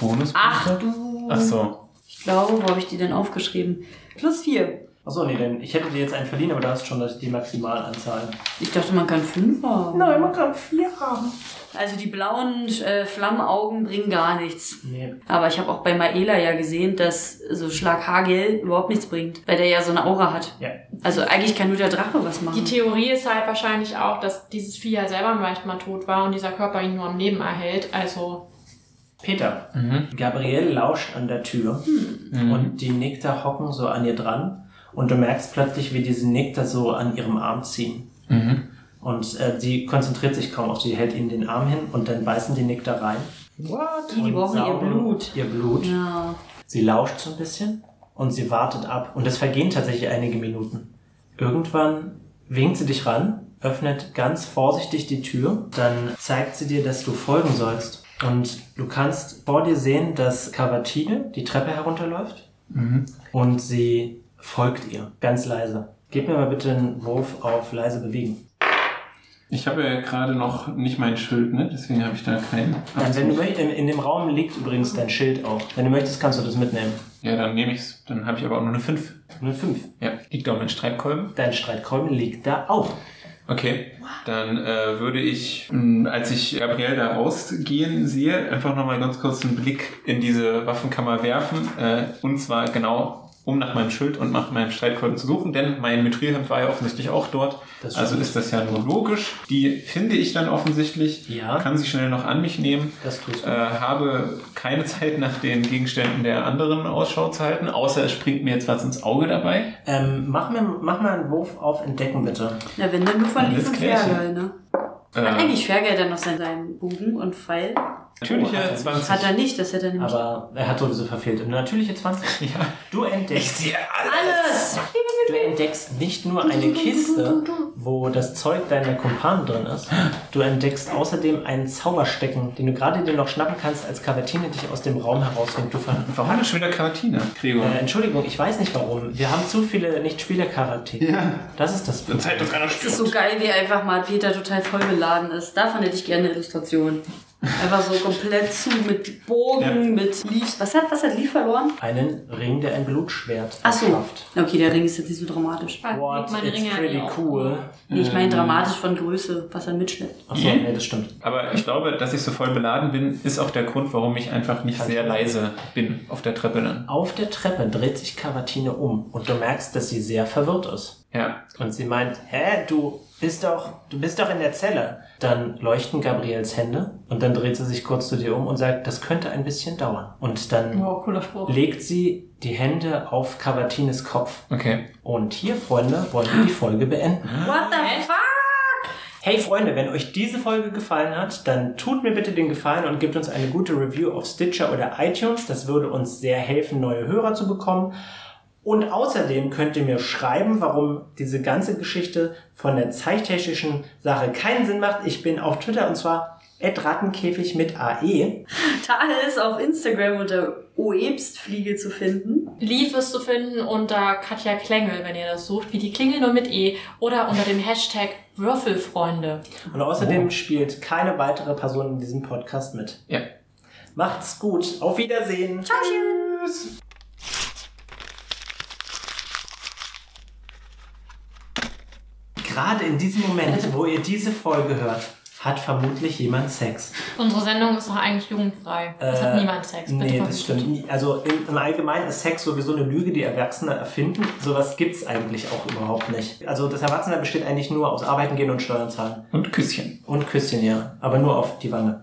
Bonus? ach du. Ach so. Ich glaube, wo habe ich die denn aufgeschrieben? Plus vier. Achso, nee, denn ich hätte dir jetzt einen verliehen, aber du hast schon die Maximalanzahl. Ich dachte, man kann fünf haben. Nein, man kann vier haben. Also die blauen äh, Flammenaugen bringen gar nichts. Nee. Aber ich habe auch bei Maela ja gesehen, dass so Schlag Hagel überhaupt nichts bringt, weil der ja so eine Aura hat. Ja. Also eigentlich kann nur der Drache was Die machen. Theorie ist halt wahrscheinlich auch, dass dieses Vieh ja selber vielleicht mal tot war und dieser Körper ihn nur am Leben erhält. Also Peter, Gabrielle lauscht an der Tür und die Nektar hocken so an ihr dran und du merkst plötzlich, wie diese Nektar so an ihrem Arm ziehen. Und äh, sie konzentriert sich kaum auf sie, hält ihnen den Arm hin und dann beißen die Nektar rein. What? Die brauchen ihr Blut. Ihr Blut. Ja. Sie lauscht so ein bisschen und sie wartet ab. Und es vergehen tatsächlich einige Minuten. Irgendwann winkt sie dich ran, öffnet ganz vorsichtig die Tür, dann zeigt sie dir, dass du folgen sollst. Und du kannst vor dir sehen, dass Cavatine die Treppe herunterläuft und sie folgt ihr, ganz leise. Gib mir mal bitte einen Wurf auf leise bewegen. Ich habe ja gerade noch nicht mein Schild, ne? Deswegen habe ich da keinen. Dann, wenn du möchtest, in, in dem Raum liegt übrigens dein Schild auch. Wenn du möchtest, kannst du das mitnehmen. Ja, dann nehme ich's. Dann habe ich aber auch nur eine 5. Nur fünf. Ja. Liegt da auch mein Streitkolben? Dein Streitkolben liegt da auch. Okay. Dann äh, würde ich, mh, als ich Gabrielle da rausgehen sehe, einfach nochmal ganz kurz einen Blick in diese Waffenkammer werfen. Äh, und zwar genau um nach meinem Schild und nach meinem Streitkolben zu suchen, denn mein Mithrilhemd war ja offensichtlich auch dort. Das also ist das ja nur logisch. Die finde ich dann offensichtlich, Ja. kann sie schnell noch an mich nehmen. Das tust du. Äh, habe keine Zeit nach den Gegenständen der anderen Ausschau zu halten, außer es springt mir jetzt was ins Auge dabei. Ähm, mach, mir, mach mal einen Wurf auf Entdecken, bitte. Ja, wenn dann nur von Klärchen. Fergal, ne? Äh, Hat eigentlich Fergal dann noch seinen, seinen Bogen und Pfeil? Natürliche Oh, hat er nicht. 20. Hat er nicht, das hätte er nämlich. Aber er hat sowieso verfehlt. Eine natürliche 20. ja. Du entdeckst, sehe Alles! du entdeckst nicht nur eine Kiste, wo das Zeug deiner Kumpanen drin ist. Du entdeckst außerdem einen Zauberstecken, den du gerade dir noch schnappen kannst, als Cavatine dich aus dem Raum herauswinkt. Du Warum denn schon wieder Quarantäne, Gregor? äh, Entschuldigung, ich weiß nicht warum. Wir haben zu viele Nicht-Spieler-Charaktere. Ja. Das ist das Dann zeigt, dass keiner Es ist stirbt. so geil, wie einfach mal Peter total vollgeladen ist. Davon hätte ich gerne eine Illustration. Einfach so komplett zu mit Bogen, Ja. mit Leaves. Was hat, was hat Leaf verloren? Einen Ring, der ein Blutschwert Ach so. erschafft. Okay, der Ring ist jetzt nicht so dramatisch. What? Meine It's Ringe pretty cool. Nee, ich meine dramatisch von Größe, was er mitschleppt. Achso, Mhm. nee, das stimmt. Aber ich glaube, dass ich so voll beladen bin, ist auch der Grund, warum ich einfach nicht sehr leise bin auf der Treppe dann. Auf der Treppe dreht sich Cavatine um und du merkst, dass sie sehr verwirrt ist. Ja. Und sie meint, hä, du bist doch, du bist doch in der Zelle. Dann leuchten Gabriels Hände und dann dreht sie sich kurz zu dir um und sagt, das könnte ein bisschen dauern. Und dann Wow, Spruch. legt sie die Hände auf Cavatines Kopf. Okay. Und hier, Freunde, wollen wir die Folge beenden. What the fuck? Hey Freunde, wenn euch diese Folge gefallen hat, dann tut mir bitte den Gefallen und gebt uns eine gute Review auf Stitcher oder iTunes. Das würde uns sehr helfen, neue Hörer zu bekommen. Und außerdem könnt ihr mir schreiben, warum diese ganze Geschichte von der zeichtechnischen Sache keinen Sinn macht. Ich bin auf Twitter und zwar rattenkäfig mit. AE. Tal ist auf Instagram unter Oebstfliege zu finden. Leaf ist zu finden unter Katja Klengel, wenn ihr das sucht, wie die Klingel nur mit E. Oder unter dem Hashtag Würfelfreunde. Und außerdem spielt keine weitere Person in diesem Podcast mit. Ja. Macht's gut. Auf Wiedersehen. Ciao, tschüss. Gerade in diesem Moment, wo ihr diese Folge hört, hat vermutlich jemand Sex. Unsere Sendung ist doch eigentlich jugendfrei. Es hat Äh, niemand Sex. Bitte Nee, das stimmt. nie. Also im, im Allgemeinen ist Sex sowieso eine Lüge, die Erwachsene erfinden. Sowas gibt's eigentlich auch überhaupt nicht. Also das Erwachsene besteht eigentlich nur aus Arbeiten gehen und Steuern zahlen. Und Küsschen. Und Küsschen, ja. Aber nur auf die Wange.